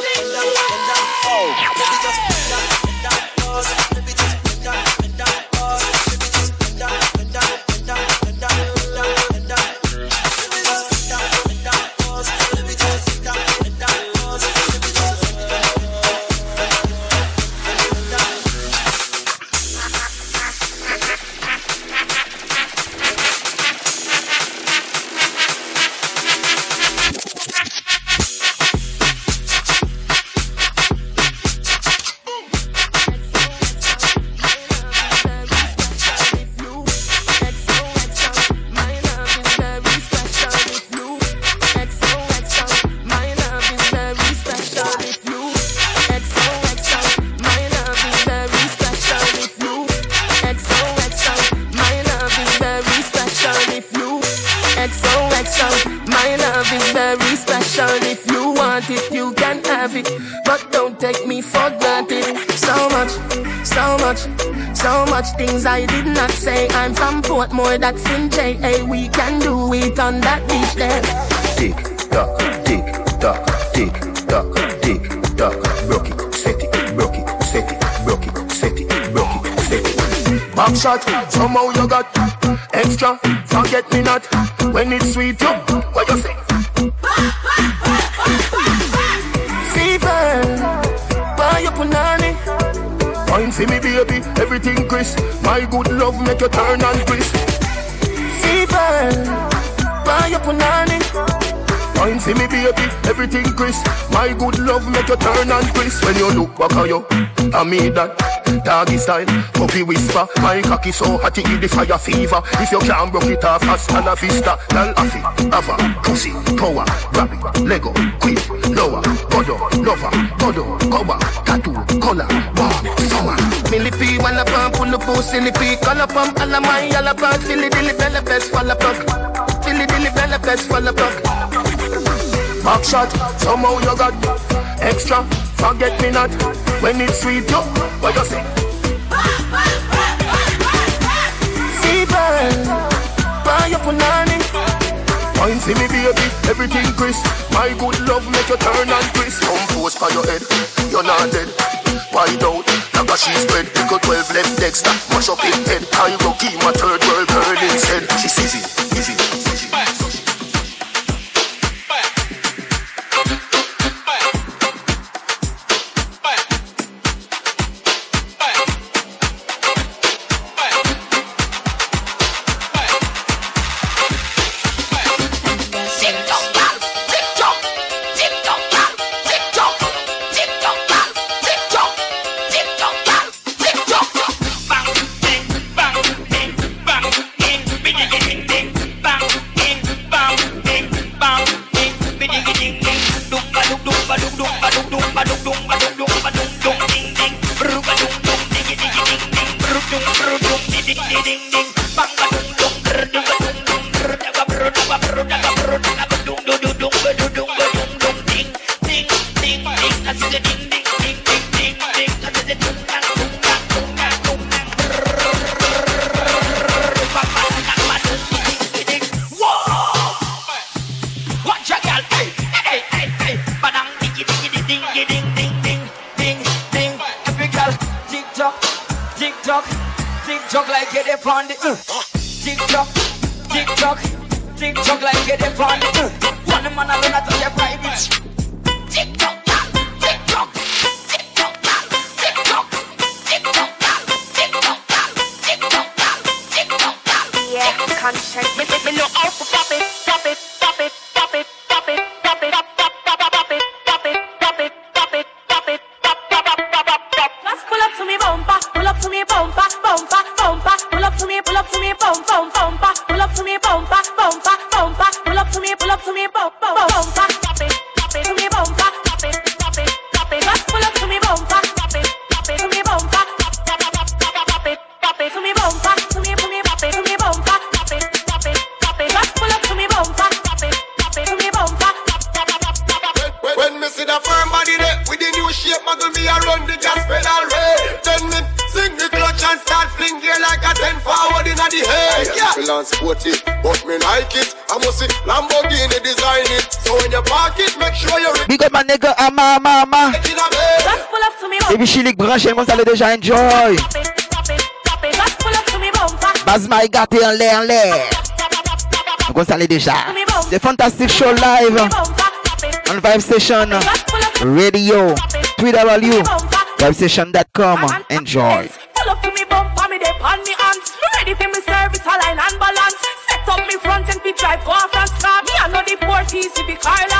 Set it, broke it, set it, broke it, set it, broke it, set it. Back shot, somehow you got extra. Forget me not when it's sweet. You, what you say? Fever, buy your punani. Fine, see me, baby, everything crisp. My good love make you turn and crisp. Fever, buy your punani. Fine, see me, baby, everything crisp. My good love make you turn and crisp. When you look back at you, I mean that. Doggy style, puppy whisper. My cocky so hot it the fire fever. If you can't broke it off, hasta la vista. Lal afi, ava, pussy, power, grab it, Lego, quick, lower, godo, lover, godo, cover, tattoo, color, warm, summer. Millie P, wanna pump, pull up, oh, silly P, color pump, alla my, alla bug, silly dilly bella best, fall a plug. Silly dilly bella best, fall a plug. Back shot, somehow you got extra. Forget me not when it's sweet. You, what you say? Fever, buy your punani. Fine, see me, baby, everything crisp. My good love make you turn and crisp. Come post by your head, you're not dead. Wide out, like a she spread. Pick up 12 left Dexter, mash up in head. I go keep my third world girl instead. She sees it, easy, easy. Pop it. Just pull up to me bumper. Bazma gâté en l'air en l'air Moi ça l'est déjà The Fantastic Show live On Vibe Station Radio Vibestation.com Enjoy to on me service, align and balance. Set up me front and feet drive go off and start. Me I know the port easy be Carland.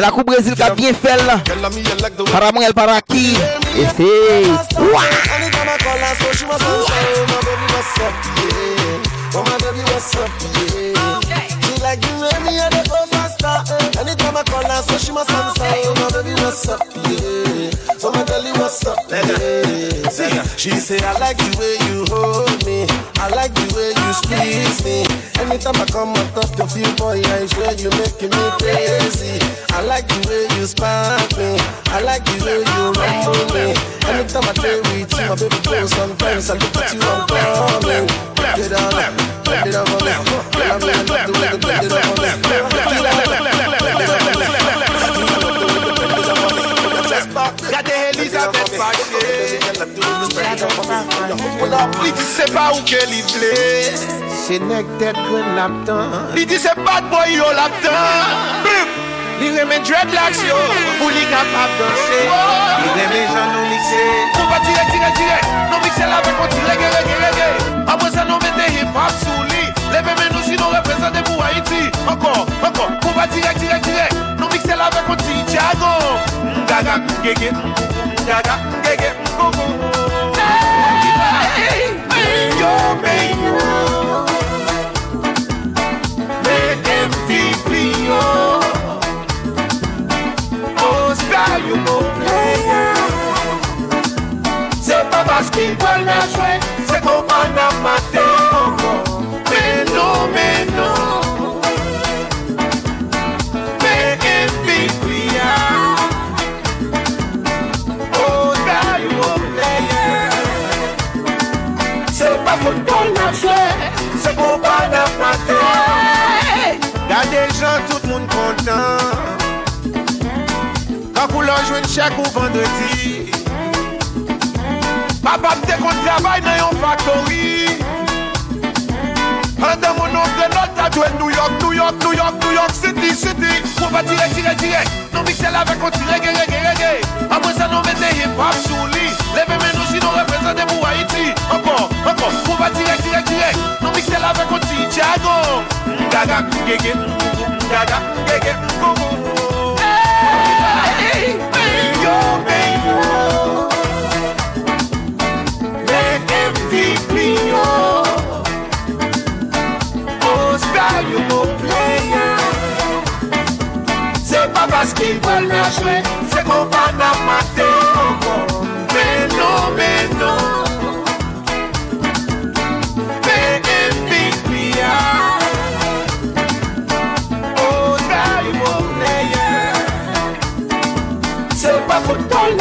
La Coupe Brésil qui a bien fait là. Paramouel Paraki. Et c'est. Ouah. Anytime I call her, so she must answer. My baby, what's up? Yeah. My baby, what's up? Yeah. She like the way me and they go faster. Anytime I call her, so she must answer. Oh my baby, what's up? Yeah. So my girlie, what's up? Yeah. See, she say I like the way you hold me. I like the way you squeeze me. Anytime I come on top of you, boy, I swear you making me crazy. I like the way you spark me. I like the way you rumble me. Anytime I play with you, my baby girl, sometimes I look at you, I'm coming. Get on, bend it over me. Tell me you love the way you bend it over me. Regardez Elisabeth Paché Li di se pa ou ke li vle Se nek tet kwen laptan Li di se bad boy yo laptan Li reme dreadlocks yo. Ou li kapap danse. Li reme jan nou mikse Ou pa tire tire tire Nou mikse la vek konti. Rege rege rege Apre sa nou mette hip hop sou li. Leve men nou si nou represente pou Haiti. Ankon, ankon Ou pa tire tire tire Nou mikse la vek konti. Tiago. Gaga, gege. Gaga, gege. Gogo. Hey, hey, hey. Yo, baby. Gade jan tou nan Kakou lò jwen chèk ou vendredi. Papa mte kon travay nan yon faktori An de moun nou de not la dwen New York, New York, New York, New York City, City. Mwen pa direk, direk, direk Nou miksel avèk konti reggae, reggae, reggae Amwen sa nou mette hip hop sou li. Leve men nou si nou reprezentè pou Haiti. Ankon Ankon, pou ba direk, direk, direk Nou miksel avek ou ti Tiago Mgaga, mgege, mgugu, mgaga, mgege, mgugu Hey, yo, hey, yo Make MVP yo Oscar yo go player Se pa basketball na jwe Se kompa na mate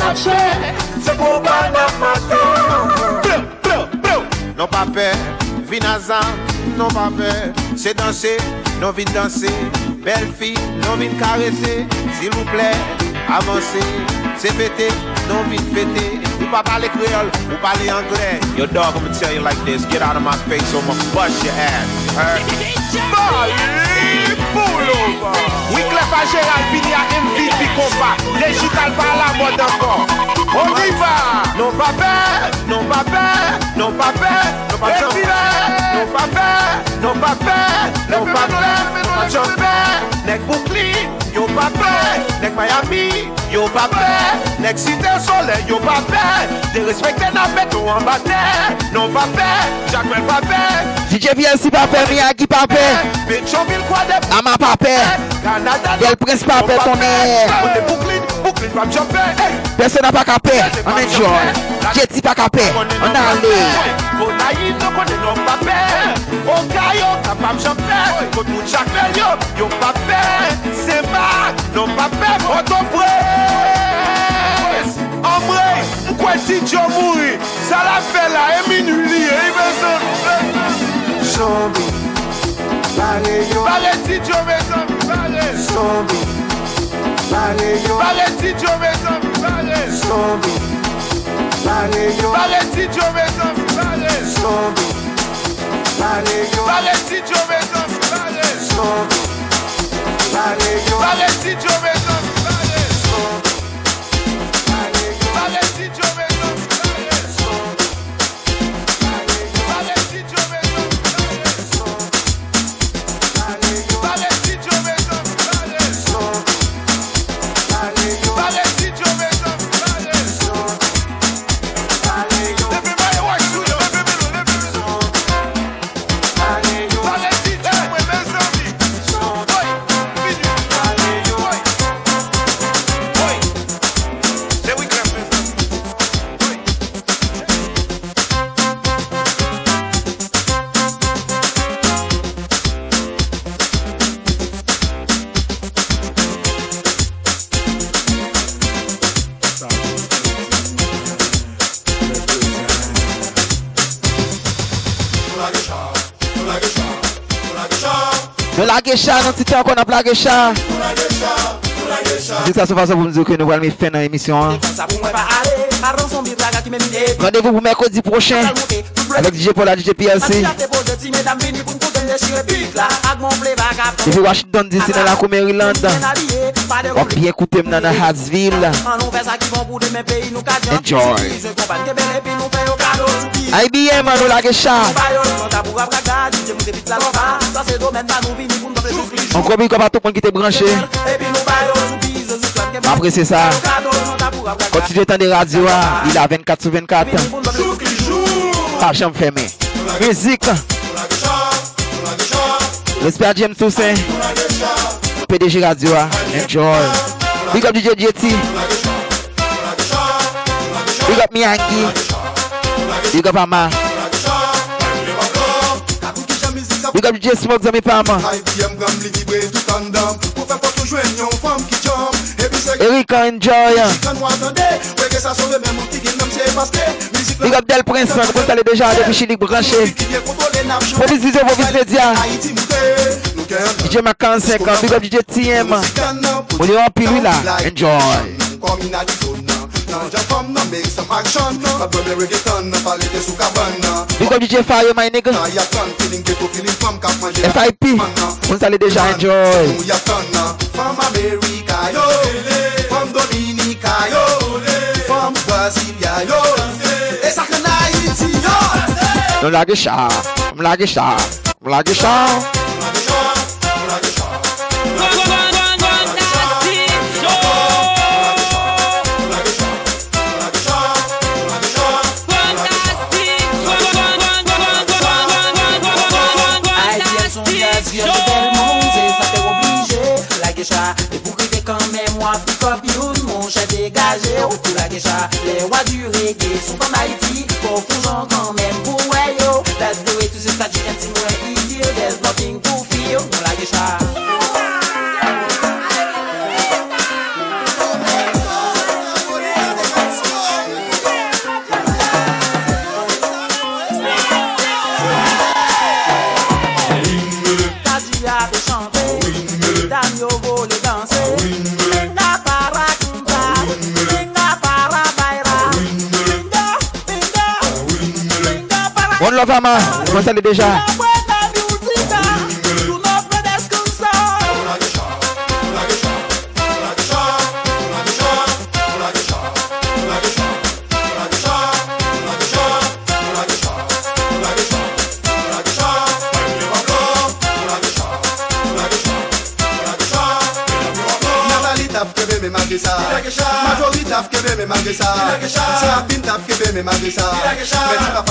kache Se pou ban ap matan Brou, brou, brou Non pa pe, vin azan Non pa pe, se danse Non vin danse, bel fi Non vin karese, sil ou pley avanse, se fete, non vin fete Ou pa pale kreol, ou pale angle Yo dog, I'ma tell you like this, get out of my face or I'ma bust your ass. Heard? Bali, pull over Wiklef a Gérald Pini a MVP kompa Dejital pa la mod ankon On y va. Non pa pe, non pa pe, non pa pe Epi la, non pa pe, non pa pe, non pa pe Non pa jompe, nek boukli pa pe, nek Miami, yo pa pe, nek Site Sole, yo pa pe, de respekte nan beton an bate, non pa pe, Jacquel pa pe, DJ VLC pa pe, Miyagi pa pe, Petroville kwa de, Ama pa pe, Kanada, Del Prince pa pe, tonè, non. Ote Brooklyn, Brooklyn pa mchope, Person pa ka pe, an enjoy, Jetty pa ka pe, an ale, Bonayi no konen non pa pe, Okayo, kapam chanpe Kote moun chakmel yo. Yo pape, sema Non pape, oto pres Amre, mkwen si djo mouri Sa la fe la e minu li E ibe son Sombi Bare yo. Bare si djo me sombi Bare Sombi Bare yo. Bare si djo me sombi Bare Sombi Bare yo. Bare si djo me sombi Bare Sombi Lale yo. Lale ti jo bezans Lale Lale yo. Lale ti jo bezans Gesha, nan titè akon ap la Gesha. Se sa sou fasa pou mdou ke nou wal mi fè nan emisyon Rendez-vous pou mèkodi prochain Avec DJ Paula, DJ PLC Et puis Washington DC nan la kou Maryland On prie écouter dans la Hatsville. Enjoy. IBM, nous la On croit qu'on va tout monde qui était branché. Après, c'est ça. Quand tu entends des radios, il a 24 sur 24. Pas chambre fermée. Musique. Respect à James Toussaint. PDG Radio. Ah. Enjoy. Big up DJ JT. Big up Miyagi. Big up Ama. Big up DJ Smoke Zami Pama. Erika enjoy. Ah. Big up Del Prince, vous allez déjà depuis Chili branché. Provis visez vos vis médias. DJ Macan 5 Big up DJ TM On est en pile là Enjoy Come in at the zone now. Now just come now, make some action now. My brother reggaeton, now palette de sous cabane. Big up DJ Fire my nigga Now you turn, feeling ghetto, feeling fam, cap manger. FIP On allez déjà enjoy Now you turn now. From America, yo. From Dominica, yo. From Brasilia, yo. Et ça que Haïti, yo. Nou lage chan M lage chan M voyaje ou pou la du reggae. Sou kon Haiti Pou konjon kan men pou weyo Let's do it to easy There's nothing to feel la On love ama, on salue déjà. Majori taf kebe me magre sa Se apin taf kebe me magre sa Meti pa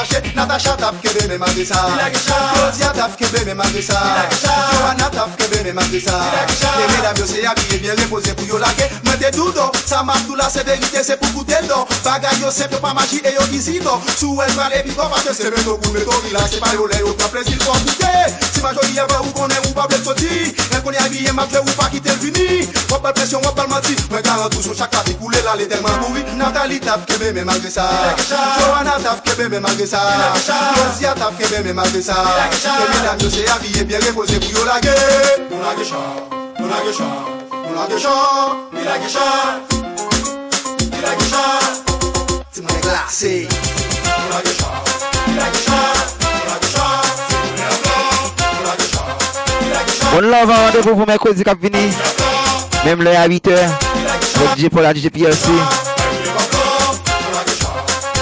fache Natasha tap kebe me magre sa Rosia tap kebe me magre sa Joanna tap kebe me magre sa Kebe la vyo se abye bien repose pou yo lage Mwen te doudo, sa mak tou la se verite se pou koute do Bagay yo sep yo pa maji e yo izido Sou el prale biko Pache se men do goun me do vila Se pa yo le yo ka plezil pou akite Si ma joli eva ou konen ou pa ble soti. Ren konen abiye ma ple ou pa kite l vini. Wap al presyon wap al manti Mwen garan toujou chakra ti koule la le telman mouri Natali tap kebe men malgre sa Johanna tap kebe men malgre sa Rosia tap kebe men malgre sa Kemi la yo se abiye bien repose pou yo lage. Nou lage chan Nou lage chan Nou lage chan Ni lage chan Ni lage chan tout le monde est glacé. On l'a rendez-vous pour mercredi cap vini. Même l'heure à 8h. Le DJ pour la DJ PLC.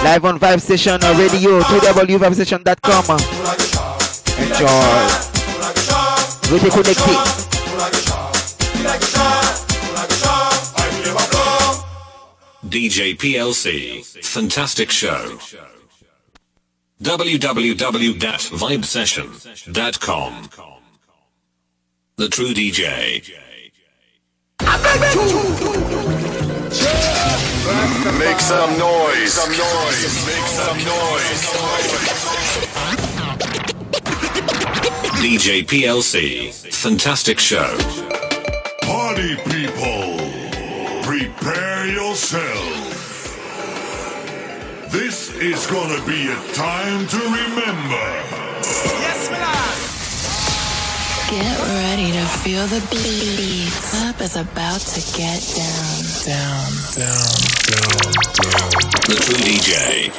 Live on Vibe Station Radio, www.vibestation.com. Enjoy. Restez connectés. DJ PLC. Fantastic show. www.vibesession.com. The True DJ. Make some noise. Some noise. Make some noise. DJ PLC. Fantastic show. Party people, yourself. This is gonna be a time to remember. Yes, Get ready to feel the beat. Club is about to get down, down, down, down, down. The True DJ.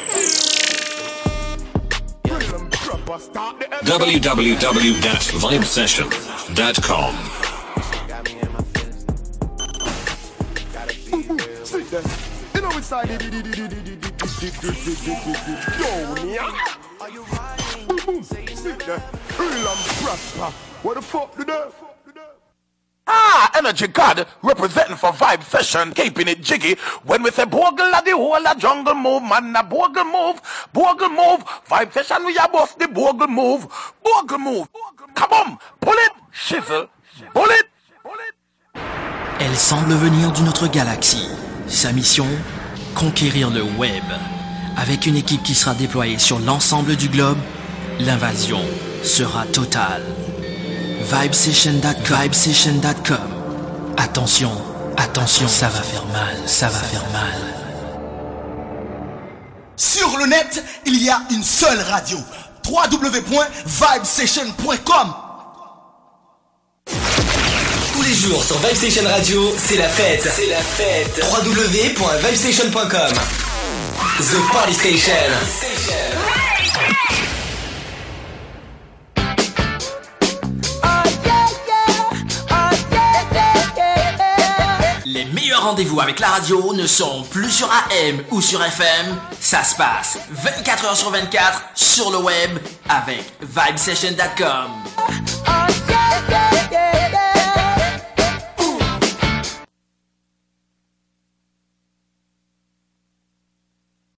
www.vibesession.com. Boom, boom. Real and prosper. What the fuck do that? Ah, Energy God representing for Vibe Session, keeping it jiggy. When we say Bogle at the whole of jungle move, man, a Bogle move, Bogle move. Vibe Session, we are both the Bogle move, Bogle move. Come on, pull it, shizzle, pull it. Elle semble venir d'une autre galaxie. Sa mission Conquérir le web. Avec une équipe qui sera déployée sur l'ensemble du globe, l'invasion sera totale. Vibesession.com. Attention, attention, ça va faire mal, ça va faire mal. Sur le net, il y a une seule radio. www.vibesession.com Tous les jours sur Vibe Station Radio, c'est la fête. C'est la fête. www.vibestation.com. The Party Station. Les meilleurs rendez-vous avec la radio ne sont plus sur AM ou sur FM. Ça se passe 24h sur 24 sur le web avec vibesession.com.